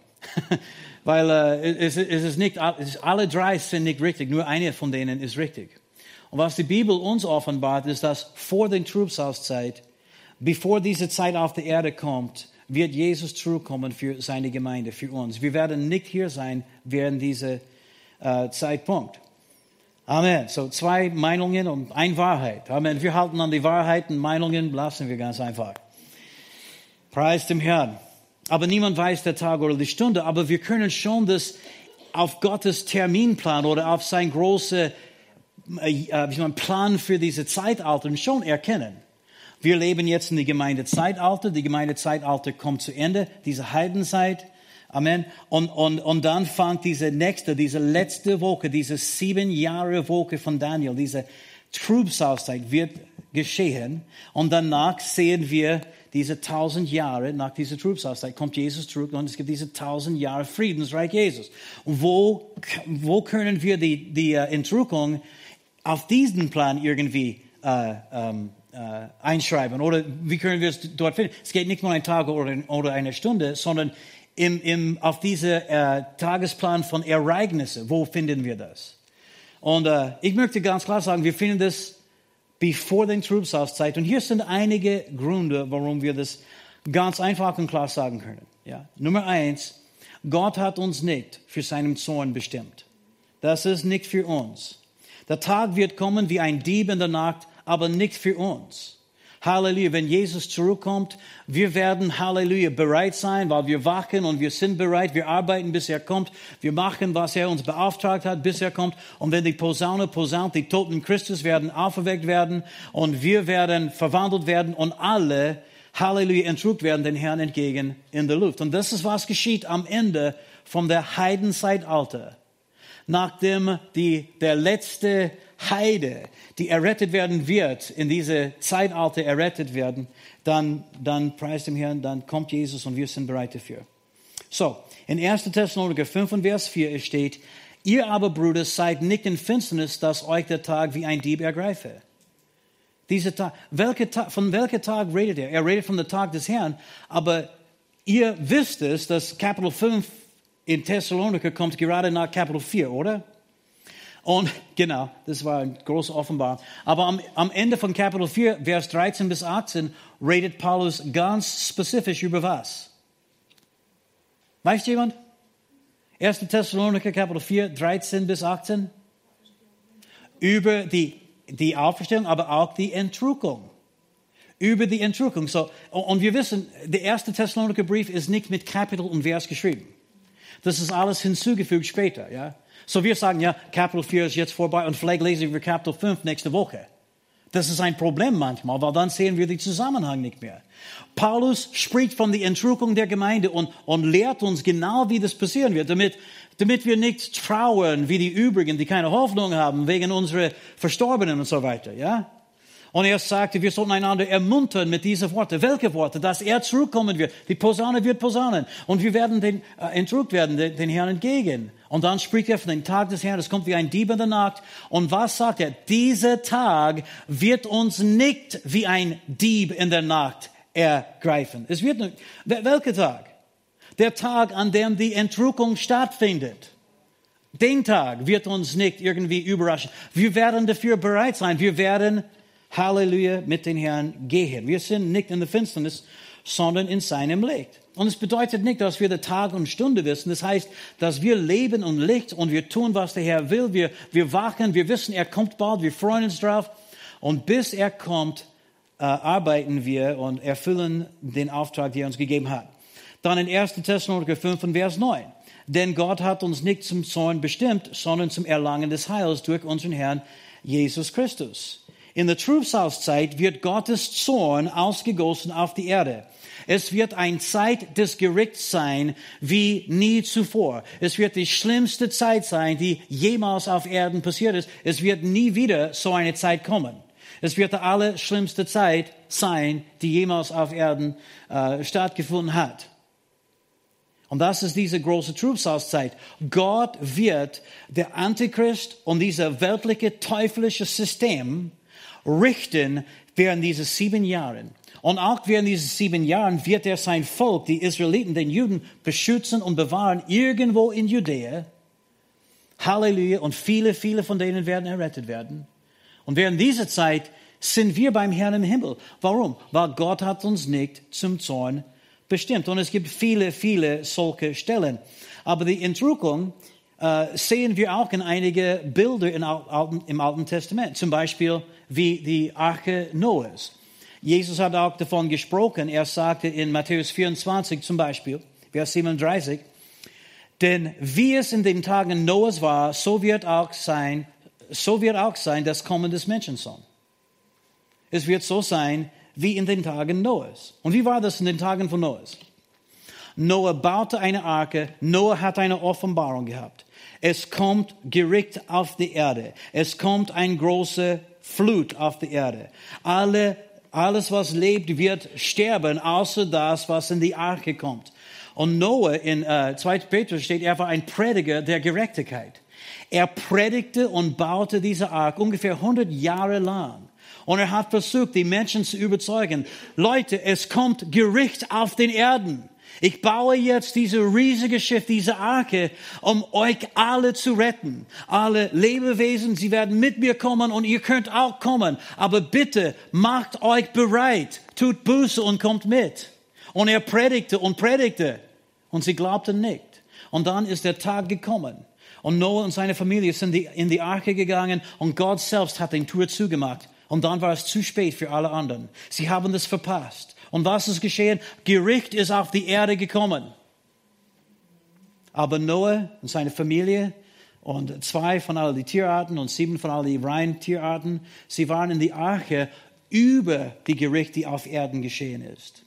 [LAUGHS] Weil äh, es, es ist nicht, alle drei sind nicht richtig, nur eine von denen ist richtig. Und was die Bibel uns offenbart, ist, dass vor der Trübsalzeit, bevor diese Zeit auf der Erde kommt, wird Jesus zurückkommen für seine Gemeinde, für uns. Wir werden nicht hier sein während dieser äh, Zeitpunkt. Amen. So zwei Meinungen und eine Wahrheit. Amen. Wir halten an die Wahrheiten, Meinungen lassen wir ganz einfach. Preis dem Herrn. Aber niemand weiß der Tag oder die Stunde. Aber wir können schon das auf Gottes Terminplan oder auf sein großer äh, Plan für diese Zeitalter schon erkennen. Wir leben jetzt in die Gemeindezeitalter. Die Gemeindezeitalter kommt zu Ende, diese Heidenzeit. Amen. Und, und, und dann fängt diese nächste, diese letzte Woche, diese sieben Jahre Woche von Daniel, diese Trübsalzeit wird geschehen. Und danach sehen wir diese tausend Jahre nach dieser Trübsalzeit kommt Jesus zurück und es gibt diese tausend Jahre Friedensreich Jesus. Und wo, wo können wir die, die uh, Entrückung auf diesen Plan irgendwie uh, um, äh, einschreiben oder wie können wir es dort finden? Es geht nicht nur ein Tag oder, oder eine Stunde, sondern im, im, auf diese äh, Tagesplan von Ereignissen. Wo finden wir das? Und äh, ich möchte ganz klar sagen, wir finden das bevor den Trübsalzeit. Und hier sind einige Gründe, warum wir das ganz einfach und klar sagen können. Ja. Nummer eins, Gott hat uns nicht für seinen Zorn bestimmt. Das ist nicht für uns. Der Tag wird kommen wie ein Dieb in der Nacht, aber nicht für uns. Halleluja, wenn Jesus zurückkommt, wir werden, Halleluja, bereit sein, weil wir wachen und wir sind bereit, wir arbeiten, bis er kommt, wir machen, was er uns beauftragt hat, bis er kommt. Und wenn die Posaune posaunt, die Toten Christus werden auferweckt werden und wir werden verwandelt werden und alle, Halleluja, entrückt werden den Herrn entgegen in der Luft. Und das ist, was geschieht am Ende von der Heidenzeitalter. Nachdem die, der letzte Heide, die errettet werden wird, in diese Zeitalter errettet werden, dann, dann preist dem Herrn, dann kommt Jesus und wir sind bereit dafür. So, in 1. Thessaloniker 5 und Vers 4 steht, ihr aber, Brüder, seid nicht in Finsternis, dass euch der Tag wie ein Dieb ergreife. Dieser Tag, welcher Tag, von welchem Tag redet er? Er redet von dem Tag des Herrn, aber ihr wisst es, dass Kapitel 5 in Thessaloniker kommt gerade nach Kapitel 4, oder? Und genau, das war ein großer Offenbar. Aber am, am Ende von Kapitel 4, Vers 13 bis 18, redet Paulus ganz spezifisch über was? Weiß jemand? 1. Thessaloniker Kapitel 4, 13 bis 18. Über die, die Auferstehung, aber auch die Entrückung. Über die Entrückung. So, und wir wissen, der erste Thessaloniker Brief ist nicht mit Kapitel und Vers geschrieben. Das ist alles hinzugefügt später, ja. So wir sagen, ja, Kapitel 4 ist jetzt vorbei und vielleicht lesen wir Kapitel 5 nächste Woche. Das ist ein Problem manchmal, weil dann sehen wir den Zusammenhang nicht mehr. Paulus spricht von der Entrückung der Gemeinde und, und lehrt uns genau, wie das passieren wird, damit, damit wir nicht trauern wie die übrigen, die keine Hoffnung haben wegen unserer Verstorbenen und so weiter, ja? Und er sagte, wir sollten einander ermuntern mit diesen Worten. Welche Worte? Dass er zurückkommen wird. Die Posaune wird posaunen. Und wir werden den, äh, entrückt werden, den, den Herrn entgegen. Und dann spricht er von dem Tag des Herrn. Es kommt wie ein Dieb in der Nacht. Und was sagt er? Dieser Tag wird uns nicht wie ein Dieb in der Nacht ergreifen. Es wird nicht. Welcher Tag? Der Tag, an dem die Entrückung stattfindet. Den Tag wird uns nicht irgendwie überraschen. Wir werden dafür bereit sein. Wir werden Halleluja, mit den Herrn gehen. Wir sind nicht in der Finsternis, sondern in seinem Licht. Und es bedeutet nicht, dass wir der Tag und Stunde wissen. Das heißt, dass wir leben und Licht und wir tun, was der Herr will. Wir, wir wachen, wir wissen, er kommt bald, wir freuen uns drauf. Und bis er kommt, äh, arbeiten wir und erfüllen den Auftrag, den er uns gegeben hat. Dann in 1. Thessaloniker 5 und Vers 9. Denn Gott hat uns nicht zum Zorn bestimmt, sondern zum Erlangen des Heils durch unseren Herrn Jesus Christus. In der Trübsalzeit wird Gottes Zorn ausgegossen auf die Erde. Es wird ein Zeit des Gerichts sein wie nie zuvor. Es wird die schlimmste Zeit sein, die jemals auf Erden passiert ist. Es wird nie wieder so eine Zeit kommen. Es wird die allerschlimmste Zeit sein, die jemals auf Erden äh, stattgefunden hat. Und das ist diese große Trübsalzeit. Gott wird der Antichrist und dieser weltliche teuflische System richten während dieser sieben Jahren. Und auch während diesen sieben Jahren wird er sein Volk, die Israeliten, den Juden, beschützen und bewahren irgendwo in Judäa. Halleluja. Und viele, viele von denen werden errettet werden. Und während dieser Zeit sind wir beim Herrn im Himmel. Warum? Weil Gott hat uns nicht zum Zorn bestimmt. Und es gibt viele, viele solche Stellen. Aber die Entrückung äh, sehen wir auch in einige Bilder im Alten, im Alten Testament. Zum Beispiel wie die Arche Noahs. Jesus hat auch davon gesprochen. Er sagte in Matthäus 24 zum Beispiel, Vers 37, denn wie es in den Tagen Noahs war, so wird auch sein, so wird auch sein das Kommen des Menschensohn. Es wird so sein wie in den Tagen Noahs. Und wie war das in den Tagen von Noahs? Noah baute eine Arke, Noah hat eine Offenbarung gehabt. Es kommt Gericht auf die Erde. Es kommt ein große Flut auf die Erde. Alle alles, was lebt, wird sterben, außer das, was in die Arche kommt. Und Noah in äh, 2. Petrus steht, er war ein Prediger der Gerechtigkeit. Er predigte und baute diese Ark ungefähr 100 Jahre lang. Und er hat versucht, die Menschen zu überzeugen, Leute, es kommt Gericht auf den Erden. Ich baue jetzt diese riesige Schiff, diese Arke, um euch alle zu retten. Alle Lebewesen, sie werden mit mir kommen und ihr könnt auch kommen. Aber bitte macht euch bereit, tut Buße und kommt mit. Und er predigte und predigte und sie glaubten nicht. Und dann ist der Tag gekommen. Und Noah und seine Familie sind in die Arche gegangen und Gott selbst hat den Tür zugemacht. Und dann war es zu spät für alle anderen. Sie haben das verpasst. Und was ist geschehen? Gericht ist auf die Erde gekommen. Aber Noah und seine Familie und zwei von all die Tierarten und sieben von all die reinen Tierarten, sie waren in die Arche über die Gericht, die auf Erden geschehen ist.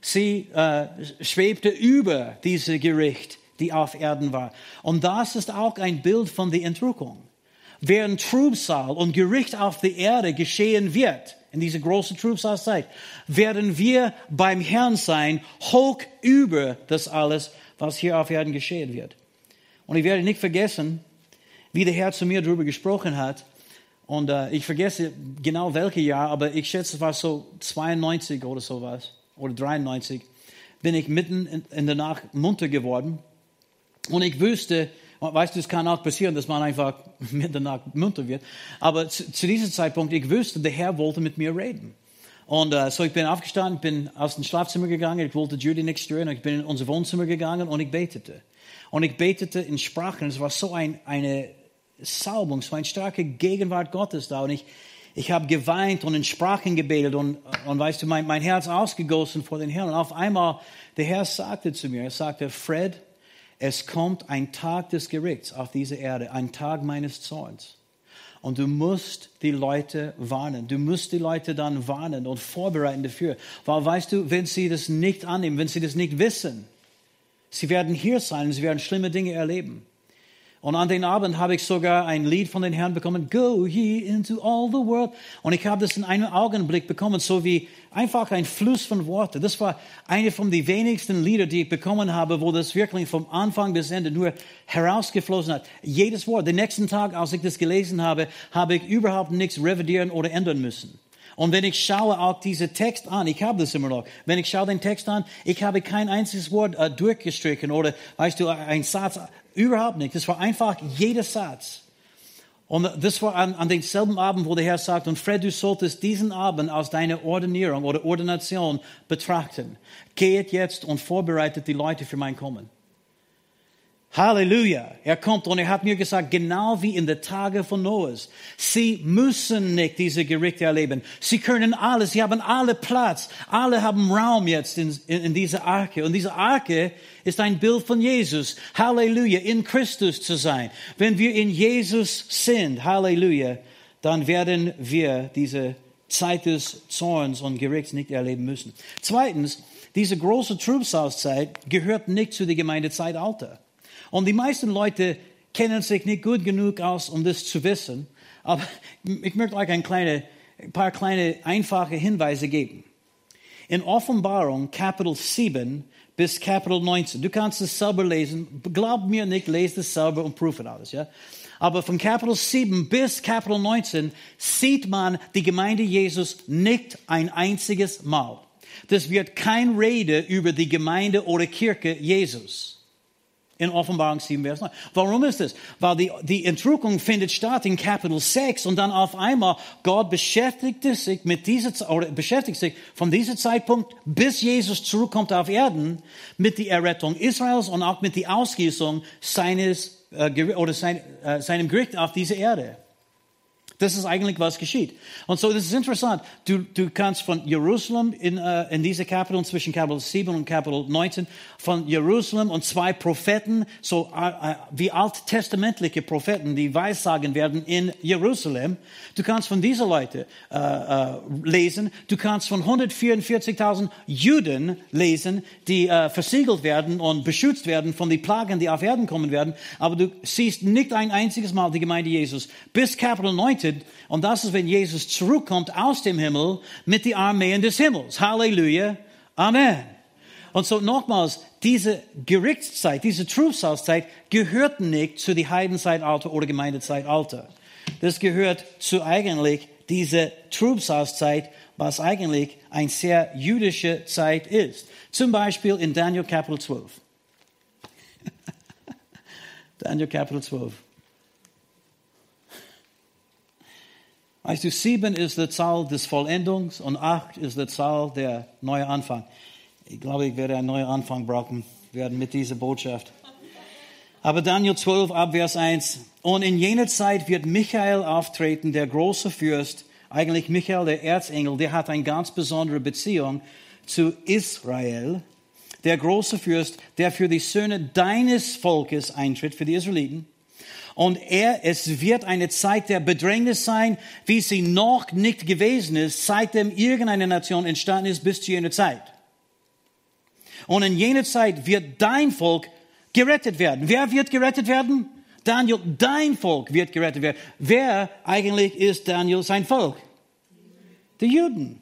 Sie äh, schwebte über diese Gericht, die auf Erden war. Und das ist auch ein Bild von der Entrückung. Während Trübsal und Gericht auf der Erde geschehen wird, in dieser großen Trübsalzeit, werden wir beim Herrn sein, hoch über das alles, was hier auf Erden geschehen wird. Und ich werde nicht vergessen, wie der Herr zu mir darüber gesprochen hat. Und äh, ich vergesse genau welches Jahr, aber ich schätze, es war so 92 oder sowas, oder 93, bin ich mitten in, in der Nacht munter geworden. Und ich wüsste, Weißt du, es kann auch passieren, dass man einfach [LAUGHS] mit der Nacht munter wird. Aber zu, zu, diesem Zeitpunkt, ich wusste, der Herr wollte mit mir reden. Und uh, so ich bin aufgestanden, bin aus dem Schlafzimmer gegangen, ich wollte Judy nicht stören, ich bin in unser Wohnzimmer gegangen und ich betete. Und ich betete in Sprachen, es war so ein, eine Salbung, so eine starke Gegenwart Gottes da. Und ich, ich habe geweint und in Sprachen gebetet und, und weißt du, mein, mein Herz ausgegossen vor den Herrn. Und auf einmal, der Herr sagte zu mir, er sagte, Fred, es kommt ein Tag des Gerichts auf diese Erde, ein Tag meines Zorns. Und du musst die Leute warnen. Du musst die Leute dann warnen und vorbereiten dafür. Weil weißt du, wenn sie das nicht annehmen, wenn sie das nicht wissen, sie werden hier sein sie werden schlimme Dinge erleben. Und an den Abend habe ich sogar ein Lied von den Herrn bekommen, Go ye into all the world. Und ich habe das in einem Augenblick bekommen, so wie einfach ein Fluss von Worten. Das war eine von den wenigsten Lieder, die ich bekommen habe, wo das wirklich vom Anfang bis Ende nur herausgeflossen hat. Jedes Wort. Den nächsten Tag, als ich das gelesen habe, habe ich überhaupt nichts revidieren oder ändern müssen. Und wenn ich schaue auch diesen Text an, ich habe das immer noch, wenn ich schaue den Text an, ich habe kein einziges Wort äh, durchgestrichen oder, weißt du, ein Satz Überhaupt nicht. Das war einfach jeder Satz. Und das war an, an denselben Abend, wo der Herr sagt, und Fred, du solltest diesen Abend aus deiner Ordinierung oder Ordination betrachten. Geht jetzt und vorbereitet die Leute für mein Kommen. Halleluja. Er kommt und er hat mir gesagt, genau wie in den Tagen von Noahs. Sie müssen nicht diese Gerichte erleben. Sie können alles. Sie haben alle Platz. Alle haben Raum jetzt in, in, in dieser Arke. Und diese Arke ist ein Bild von Jesus. Halleluja. In Christus zu sein. Wenn wir in Jesus sind, Halleluja, dann werden wir diese Zeit des Zorns und Gerichts nicht erleben müssen. Zweitens, diese große Trübsalzeit gehört nicht zu der Gemeindezeitalter. Und die meisten Leute kennen sich nicht gut genug aus, um das zu wissen. Aber ich möchte euch ein, kleine, ein paar kleine einfache Hinweise geben. In Offenbarung Kapitel 7 bis Kapitel 19. Du kannst es selber lesen. Glaub mir nicht, lese es selber und prüfe alles, ja. Aber von Kapitel 7 bis Kapitel 19 sieht man die Gemeinde Jesus nicht ein einziges Mal. Das wird kein Rede über die Gemeinde oder Kirche Jesus in Offenbarung 7, Vers 9. Warum ist das? Weil die, die Entrückung findet statt in Kapitel 6 und dann auf einmal Gott beschäftigte sich mit dieser, oder beschäftigt sich von diesem Zeitpunkt bis Jesus zurückkommt auf Erden mit der Errettung Israels und auch mit der Ausgießung seines, äh, oder sein, äh, seinem Gericht auf diese Erde. Das ist eigentlich, was geschieht. Und so, das ist interessant. Du, du kannst von Jerusalem in, uh, in diese Kapitel, zwischen Kapitel 7 und Kapitel 19, von Jerusalem und zwei Propheten, so uh, wie alttestamentliche Propheten, die Weissagen werden in Jerusalem. Du kannst von diesen Leuten uh, lesen. Du kannst von 144.000 Juden lesen, die versiegelt werden und beschützt werden von den Plagen, die auf Erden kommen werden. Aber du siehst nicht ein einziges Mal die Gemeinde Jesus. Bis Kapitel 19 bedeutet, und das ist, wenn Jesus zurückkommt aus dem Himmel mit den Armeen des Himmels. Halleluja. Amen. Und so nochmals, diese Gerichtszeit, diese Trübsalzeit gehört nicht zu die Heidenzeitalter oder Gemeindezeitalter. Das gehört zu eigentlich diese Trübsalzeit, was eigentlich eine sehr jüdische Zeit ist. Zum Beispiel in Daniel Kapitel 12. [LAUGHS] Daniel Kapitel 12. Du, sieben ist die Zahl des Vollendungs und acht ist die Zahl der neuen Anfang. Ich glaube, ich werde einen neuen Anfang brauchen werden mit dieser Botschaft. Aber Daniel 12 ab Vers 1. Und in jener Zeit wird Michael auftreten, der große Fürst, eigentlich Michael, der Erzengel, der hat eine ganz besondere Beziehung zu Israel. Der große Fürst, der für die Söhne deines Volkes eintritt, für die Israeliten. Und er, es wird eine Zeit der Bedrängnis sein, wie sie noch nicht gewesen ist, seitdem irgendeine Nation entstanden ist bis zu jener Zeit. Und in jener Zeit wird dein Volk gerettet werden. Wer wird gerettet werden? Daniel, dein Volk wird gerettet werden. Wer eigentlich ist Daniel sein Volk? Die Juden.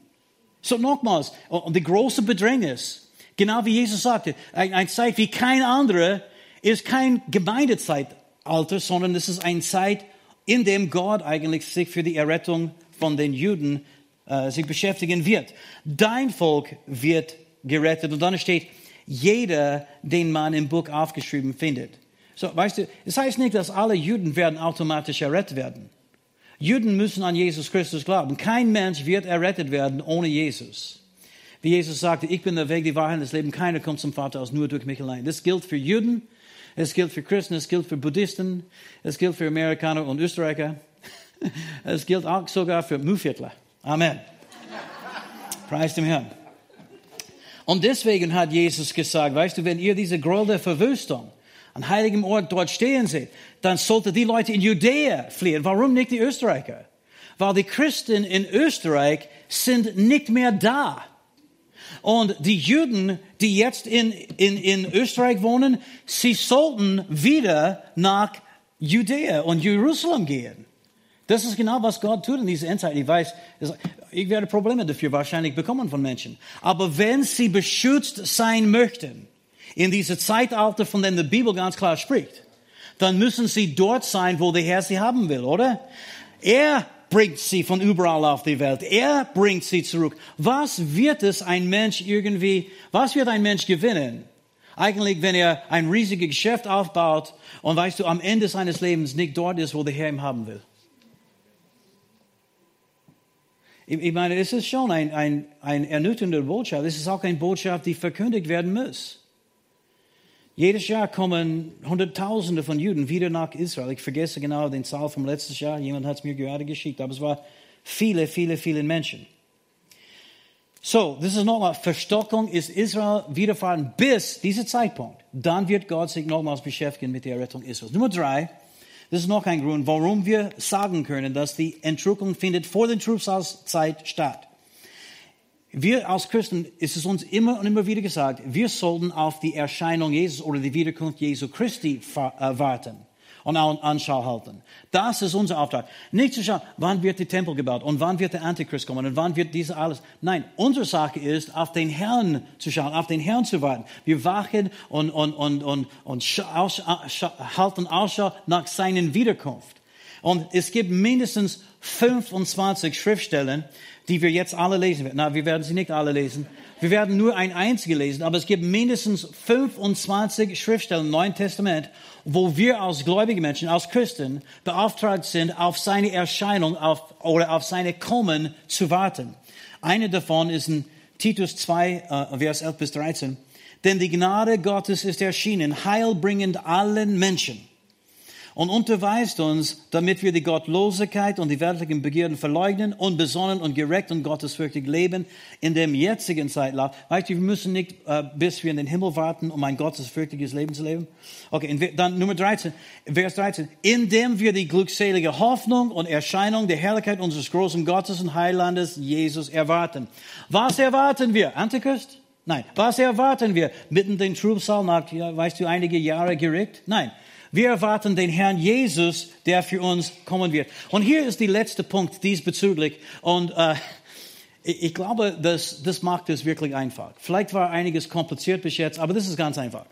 So nochmals, die große Bedrängnis, genau wie Jesus sagte, eine Zeit wie keine andere ist kein Gemeindezeit Alter, sondern es ist eine Zeit, in dem Gott eigentlich sich für die Errettung von den Juden äh, sich beschäftigen wird. Dein Volk wird gerettet. Und dann steht, jeder, den man im Buch aufgeschrieben findet. So, weißt du, es heißt nicht, dass alle Juden werden automatisch errettet werden. Juden müssen an Jesus Christus glauben. Kein Mensch wird errettet werden ohne Jesus. Wie Jesus sagte, ich bin der Weg, die Wahrheit, das Leben. Keiner kommt zum Vater aus nur durch mich allein. Das gilt für Juden es gilt für Christen, es gilt für Buddhisten, es gilt für Amerikaner und Österreicher. [LAUGHS] Es gilt auch sogar für Muviertler. Amen. Preis dem Herrn. Und deswegen hat Jesus gesagt, weißt du, wenn ihr diese Groll der Verwüstung an heiligem Ort dort stehen seht, dann sollten die Leute in Judäa fliehen. Warum nicht die Österreicher? Weil die Christen in Österreich sind nicht mehr da. Und die Juden, die jetzt in, in, in Österreich wohnen, sie sollten wieder nach Judäa und Jerusalem gehen. Das ist genau, was Gott tut in dieser Endzeit. Ich weiß, ich werde Probleme dafür wahrscheinlich bekommen von Menschen. Aber wenn sie beschützt sein möchten, in dieser Zeitalter, von dem die Bibel ganz klar spricht, dann müssen sie dort sein, wo der Herr sie haben will, oder? Er bringt sie von überall auf die Welt. Er bringt sie zurück. Was wird es ein Mensch irgendwie, was wird ein Mensch gewinnen? Eigentlich, wenn er ein riesiges Geschäft aufbaut und weißt du, am Ende seines Lebens nicht dort ist, wo der Herr ihn haben will. Ich meine, es ist schon ein, ein, ein ernüchternde Botschaft. Es ist auch eine Botschaft, die verkündigt werden muss. Jedes Jahr kommen Hunderttausende von Juden wieder nach Israel. Ich vergesse genau den Zahl vom letzten Jahr. Jemand hat es mir gerade geschickt. Aber es war viele, viele, viele Menschen. So, das ist nochmal, Verstockung ist Israel widerfahren bis dieser Zeitpunkt. Dann wird Gott sich nochmals beschäftigen mit der Errettung Israels. Nummer drei, das ist noch ein Grund, warum wir sagen können, dass die Entrückung findet vor der Trübsalzeit statt. Wir als Christen ist es uns immer und immer wieder gesagt, wir sollten auf die Erscheinung Jesus oder die Wiederkunft Jesu Christi äh, warten. und an Anschau halten. Das ist unser Auftrag. Nicht zu schauen, wann wird der Tempel gebaut und wann wird der Antichrist kommen und wann wird diese alles. Nein, unsere Sache ist, auf den Herrn zu schauen, auf den Herrn zu warten. Wir wachen und, und, und, und, und aus, halten Ausschau nach seinen Wiederkunft. Und es gibt mindestens 25 Schriftstellen, die wir jetzt alle lesen werden. Na, wir werden sie nicht alle lesen. Wir werden nur ein einzige lesen, aber es gibt mindestens 25 Schriftstellen im Neuen Testament, wo wir als gläubige Menschen, als Christen beauftragt sind, auf seine Erscheinung auf, oder auf seine Kommen zu warten. Eine davon ist in Titus 2, äh, Vers 11 bis 13. Denn die Gnade Gottes ist erschienen, heilbringend allen Menschen und unterweist uns, damit wir die Gottlosigkeit und die weltlichen Begierden verleugnen und besonnen und gerecht und gottesfürchtig leben in dem jetzigen Zeitlauf. Weißt du, wir müssen nicht, äh, bis wir in den Himmel warten, um ein gottesfürchtiges Leben zu leben. Okay, dann Nummer 13, Vers 13. Indem wir die glückselige Hoffnung und Erscheinung der Herrlichkeit unseres großen Gottes und Heilandes Jesus erwarten. Was erwarten wir? Antichrist? Nein. Was erwarten wir? Mitten den Trubsal nach, ja, weißt du, einige Jahre gerickt? Nein. Wir erwarten den Herrn Jesus, der für uns kommen wird. Und hier ist der letzte Punkt diesbezüglich. Und äh, ich glaube, das, das macht es wirklich einfach. Vielleicht war einiges kompliziert bis jetzt, aber das ist ganz einfach.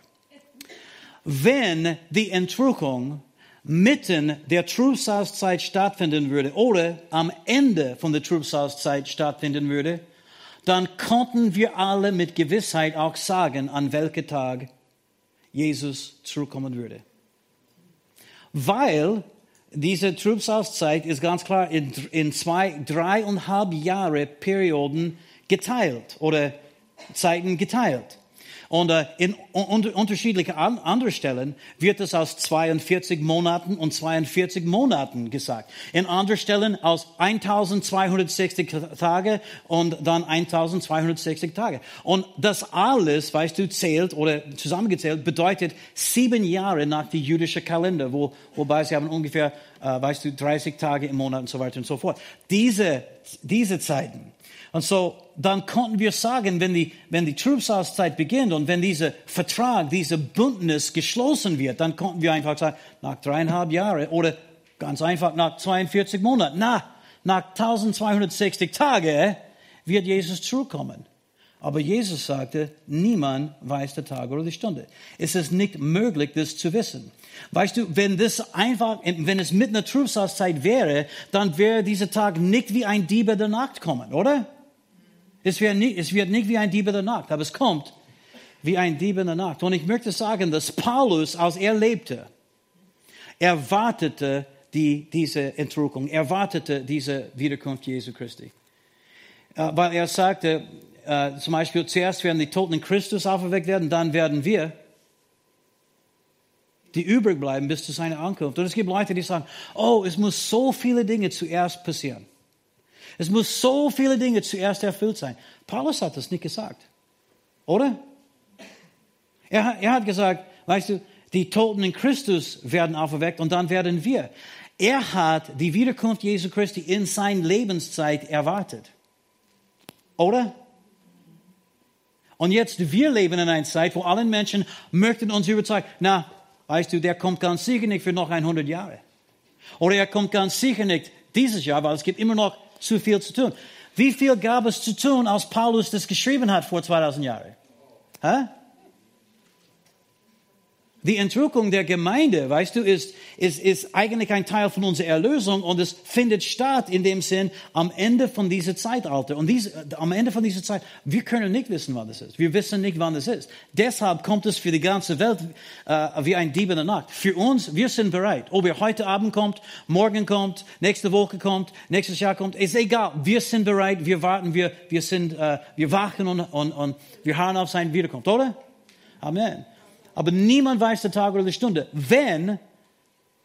Wenn die Entrückung mitten der Trübsalzeit stattfinden würde oder am Ende von der Trübsalzeit stattfinden würde, dann konnten wir alle mit Gewissheit auch sagen, an welchem Tag Jesus zurückkommen würde weil diese Trübsalzeit ist ganz klar in, in zwei, dreieinhalb Jahre Perioden geteilt oder Zeiten geteilt. Und äh, in un unterschiedlichen an, anderen Stellen wird es aus 42 Monaten und 42 Monaten gesagt. In anderen Stellen aus 1260 Tage und dann 1260 Tage. Und das alles, weißt du, zählt oder zusammengezählt bedeutet sieben Jahre nach dem jüdischen Kalender, wo, wobei sie haben ungefähr, äh, weißt du, 30 Tage im Monat und so weiter und so fort. Diese, diese Zeiten und so, dann konnten wir sagen, wenn die, wenn die Trübsalzeit beginnt und wenn dieser Vertrag, dieser Bündnis geschlossen wird, dann konnten wir einfach sagen, nach dreieinhalb Jahren oder ganz einfach nach 42 Monaten, na, nach 1260 Tagen wird Jesus zurückkommen. Aber Jesus sagte, niemand weiß der Tag oder die Stunde. Es ist nicht möglich, das zu wissen. Weißt du, wenn das einfach, wenn es mit einer Trübsalzeit wäre, dann wäre dieser Tag nicht wie ein Diebe der Nacht kommen, oder? Es nicht, es wird nicht wie ein Dieb in der Nacht, aber es kommt wie ein Dieb in der Nacht. Und ich möchte sagen, dass Paulus, als er lebte, erwartete die, diese Entrückung, erwartete diese Wiederkunft Jesu Christi. Äh, weil er sagte, äh, zum Beispiel, zuerst werden die Toten in Christus auferweckt werden, dann werden wir, die übrig bleiben bis zu seiner Ankunft. Und es gibt Leute, die sagen, oh, es muss so viele Dinge zuerst passieren. Es muss so viele Dinge zuerst erfüllt sein. Paulus hat das nicht gesagt. Oder? Er, er hat gesagt, weißt du, die Toten in Christus werden auferweckt und dann werden wir. Er hat die Wiederkunft Jesu Christi in seiner Lebenszeit erwartet. Oder? Und jetzt, wir leben in einer Zeit, wo alle Menschen möchten uns überzeugen, na, weißt du, der kommt ganz sicher nicht für noch 100 Jahre. Oder er kommt ganz sicher nicht dieses Jahr, weil es gibt immer noch zu viel zu tun. Wie viel gab es zu tun, als Paulus das geschrieben hat vor 2000 Jahren? Hä? Die Entrückung der Gemeinde, weißt du, ist, ist, ist eigentlich ein Teil von unserer Erlösung und es findet statt in dem Sinn am Ende von dieser Zeitalter. Und diese, am Ende von dieser Zeit, wir können nicht wissen, wann das ist. Wir wissen nicht, wann das ist. Deshalb kommt es für die ganze Welt äh, wie ein Dieb in der Nacht. Für uns, wir sind bereit. Ob er heute Abend kommt, morgen kommt, nächste Woche kommt, nächstes Jahr kommt, ist egal. Wir sind bereit, wir warten, wir, wir sind, äh, wir wachen und, und, und wir harren auf sein Wiederkommt, oder? Amen aber niemand weiß der Tag oder die Stunde. Wenn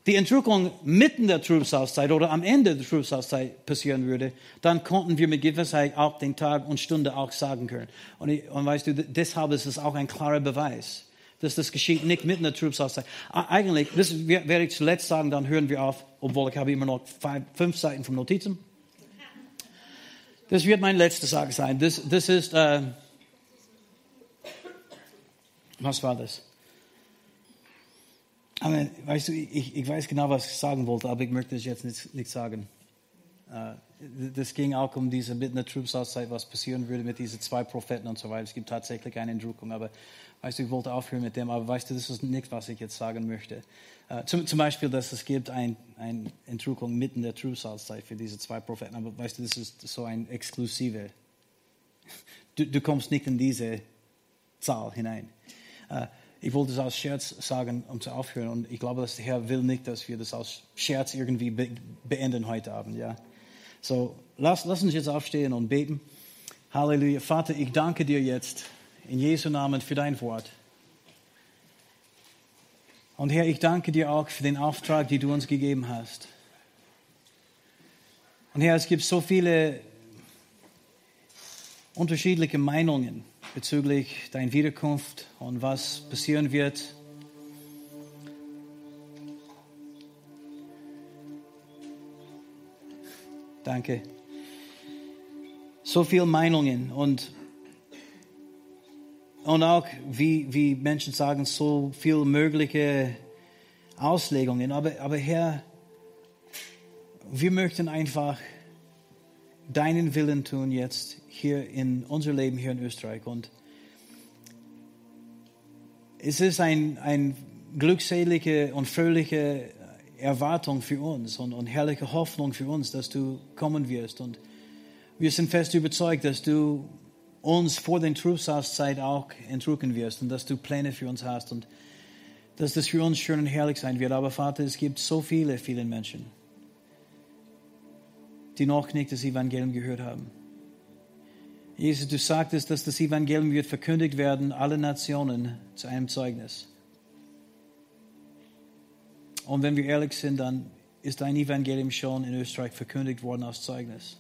die Entrückung mitten der Trübsalzeit oder am Ende der Trübsalzeit passieren würde, dann konnten wir mit Gewissheit auch den Tag und Stunde auch sagen können. Und, und weißt du, deshalb ist es auch ein klarer Beweis, dass das geschieht nicht mitten der Trübsalzeit. Eigentlich, das werde ich zuletzt sagen, dann hören wir auf, obwohl ich habe immer noch five, fünf Seiten von Notizen. Das wird meine letzte Sage sein. Das, das ist, äh, was war das? Aber weißt du, ich, ich weiß genau, was ich sagen wollte, aber ich möchte es jetzt nicht, nicht sagen. Äh, das ging auch um diese mit einer Trübsalzeit, was passieren würde mit diesen zwei Propheten und so weiter. Es gibt tatsächlich eine Entrückung, aber weißt du, ich wollte aufhören mit dem, aber weißt du, das ist nicht, was ich jetzt sagen möchte. Äh, zum, zum Beispiel, dass es gibt eine ein Entrückung mitten der Trübsalzeit für diese zwei Propheten, aber weißt du, das ist so ein exklusive. Du, du kommst nicht in diese Zahl hinein. Äh, ich wollte es als Scherz sagen, um zu aufhören. Und ich glaube, dass der Herr will nicht, dass wir das als Scherz irgendwie beenden heute Abend. Ja. So, lass, lass uns jetzt aufstehen und beten. Halleluja. Vater, ich danke dir jetzt in Jesu Namen für dein Wort. Und Herr, ich danke dir auch für den Auftrag, den du uns gegeben hast. Und Herr, es gibt so viele unterschiedliche Meinungen bezüglich deiner Wiederkunft und was passieren wird. Danke. So viele Meinungen und, und auch, wie, wie Menschen sagen, so viele mögliche Auslegungen. Aber, aber Herr, wir möchten einfach deinen Willen tun jetzt hier in unser Leben hier in Österreich. Und es ist ein, ein glückselige und fröhliche Erwartung für uns und, und herrliche Hoffnung für uns, dass du kommen wirst. Und wir sind fest überzeugt, dass du uns vor den Trübsalzeit auch entrücken wirst und dass du Pläne für uns hast und dass das für uns schön und herrlich sein wird. Aber Vater, es gibt so viele, viele Menschen, die noch nicht das Evangelium gehört haben. Jesus, du sagtest, dass das Evangelium wird verkündigt werden, alle Nationen zu einem Zeugnis. Und wenn wir ehrlich sind, dann ist dein Evangelium schon in Österreich verkündigt worden als Zeugnis.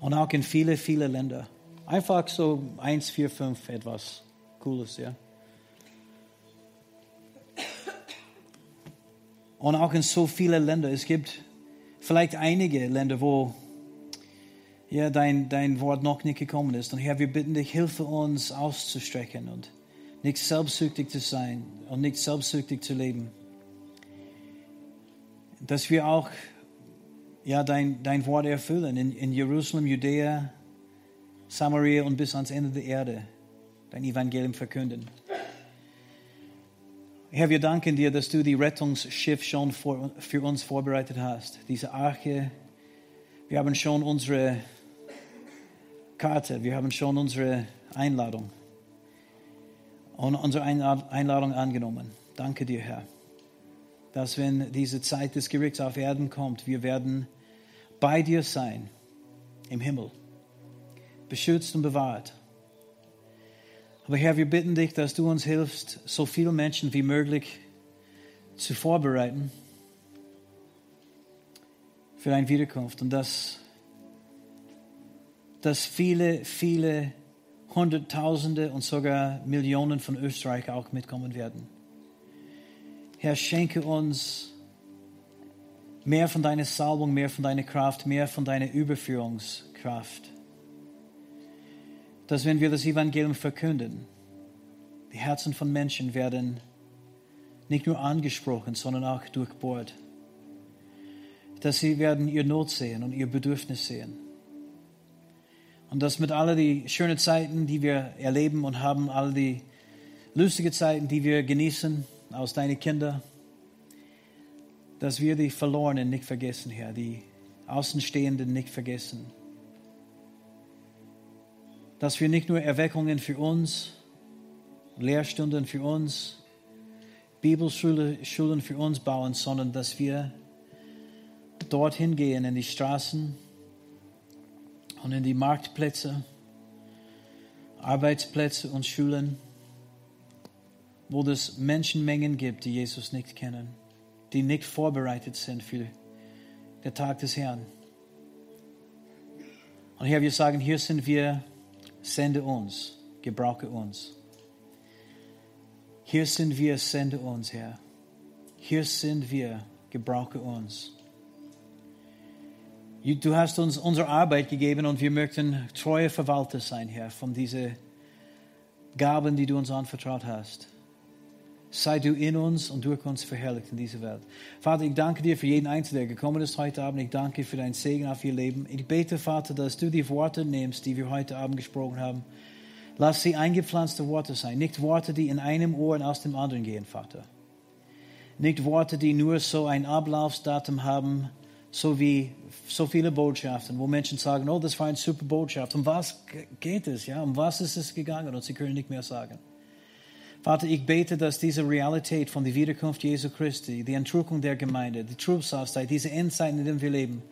Und auch in viele, viele Länder. Einfach so eins, vier, fünf etwas Cooles, ja. Und auch in so viele Länder. Es gibt vielleicht einige Länder, wo ja, dein, dein Wort noch nicht gekommen ist. Und Herr, wir bitten dich, hilfe uns auszustrecken und nicht selbstsüchtig zu sein und nicht selbstsüchtig zu leben. Dass wir auch ja, dein, dein Wort erfüllen in, in Jerusalem, Judäa, Samaria und bis ans Ende der Erde dein Evangelium verkünden. Herr, wir danken dir, dass du die Rettungsschiff schon vor, für uns vorbereitet hast. Diese Arche. Wir haben schon unsere Karte, wir haben schon unsere Einladung und unsere Einladung angenommen. Danke dir, Herr, dass wenn diese Zeit des Gerichts auf Erden kommt, wir werden bei dir sein im Himmel, beschützt und bewahrt. Aber Herr, wir bitten dich, dass du uns hilfst, so viele Menschen wie möglich zu vorbereiten für deine Wiederkunft und dass dass viele, viele Hunderttausende und sogar Millionen von Österreicher auch mitkommen werden. Herr, schenke uns mehr von deiner Salbung, mehr von deiner Kraft, mehr von deiner Überführungskraft. Dass wenn wir das Evangelium verkünden, die Herzen von Menschen werden nicht nur angesprochen, sondern auch durchbohrt. Dass sie werden ihr Not sehen und ihr Bedürfnis sehen und dass mit all die schönen Zeiten, die wir erleben und haben, all die lustigen Zeiten, die wir genießen aus deinen Kindern, dass wir die Verlorenen nicht vergessen, Herr, die Außenstehenden nicht vergessen. Dass wir nicht nur Erweckungen für uns, Lehrstunden für uns, Bibelschulen für uns bauen, sondern dass wir dorthin gehen in die Straßen, und in die Marktplätze, Arbeitsplätze und Schulen, wo es Menschenmengen gibt, die Jesus nicht kennen, die nicht vorbereitet sind für den Tag des Herrn. Und Herr, wir sagen, hier sind wir, sende uns, gebrauche uns. Hier sind wir, sende uns, Herr. Hier sind wir, gebrauche uns. Du hast uns unsere Arbeit gegeben und wir möchten treue Verwalter sein, Herr, von diesen Gaben, die du uns anvertraut hast. Sei du in uns und durch uns verherrlicht in dieser Welt. Vater, ich danke dir für jeden Einzelnen, der gekommen ist heute Abend. Ich danke dir für deinen Segen auf ihr Leben. Ich bete, Vater, dass du die Worte nimmst, die wir heute Abend gesprochen haben. Lass sie eingepflanzte Worte sein, nicht Worte, die in einem Ohr und aus dem anderen gehen, Vater. Nicht Worte, die nur so ein Ablaufsdatum haben, so wie so viele Botschaften, wo Menschen sagen, oh, das war eine super Botschaft. Um was geht es? Ja, um was ist es gegangen? Und sie können nicht mehr sagen. Vater, ich bete, dass diese Realität von der Wiederkunft Jesu Christi, die Entrückung der Gemeinde, die Trubsalzeit, diese Endzeit, in der wir leben,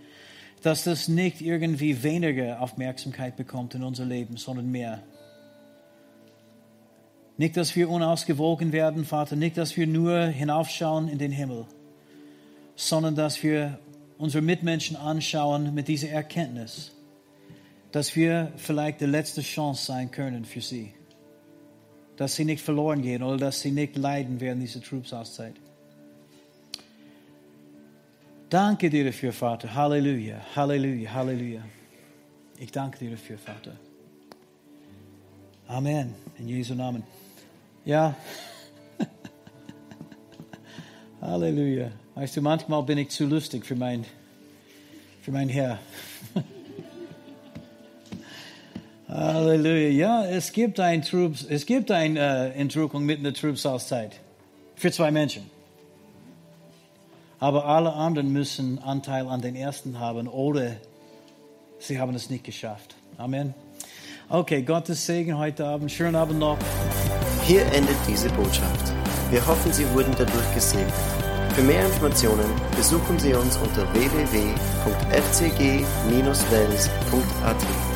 dass das nicht irgendwie weniger Aufmerksamkeit bekommt in unser Leben, sondern mehr. Nicht, dass wir unausgewogen werden, Vater, nicht, dass wir nur hinaufschauen in den Himmel, sondern dass wir unsere Mitmenschen anschauen mit dieser Erkenntnis, dass wir vielleicht die letzte Chance sein können für sie dass sie nicht verloren gehen oder dass sie nicht leiden während dieser Trubsalzeit. Danke dir dafür, Vater. Halleluja, Halleluja, Halleluja. Ich danke dir dafür, Vater. Amen. In Jesu Namen. Ja. [LAUGHS] Halleluja. Weißt du, manchmal bin ich zu lustig für mein, für mein Herr. [LAUGHS] Halleluja. Ja, es gibt ein Trubs, es gibt eine äh, Entrückung mitten in der Trubsalzeit. Für zwei Menschen. Aber alle anderen müssen Anteil an den ersten haben oder sie haben es nicht geschafft. Amen. Okay, Gottes Segen heute Abend. Schönen Abend noch. Hier endet diese Botschaft. Wir hoffen, Sie wurden dadurch gesegnet. Für mehr Informationen besuchen Sie uns unter www.fcg-wells.at.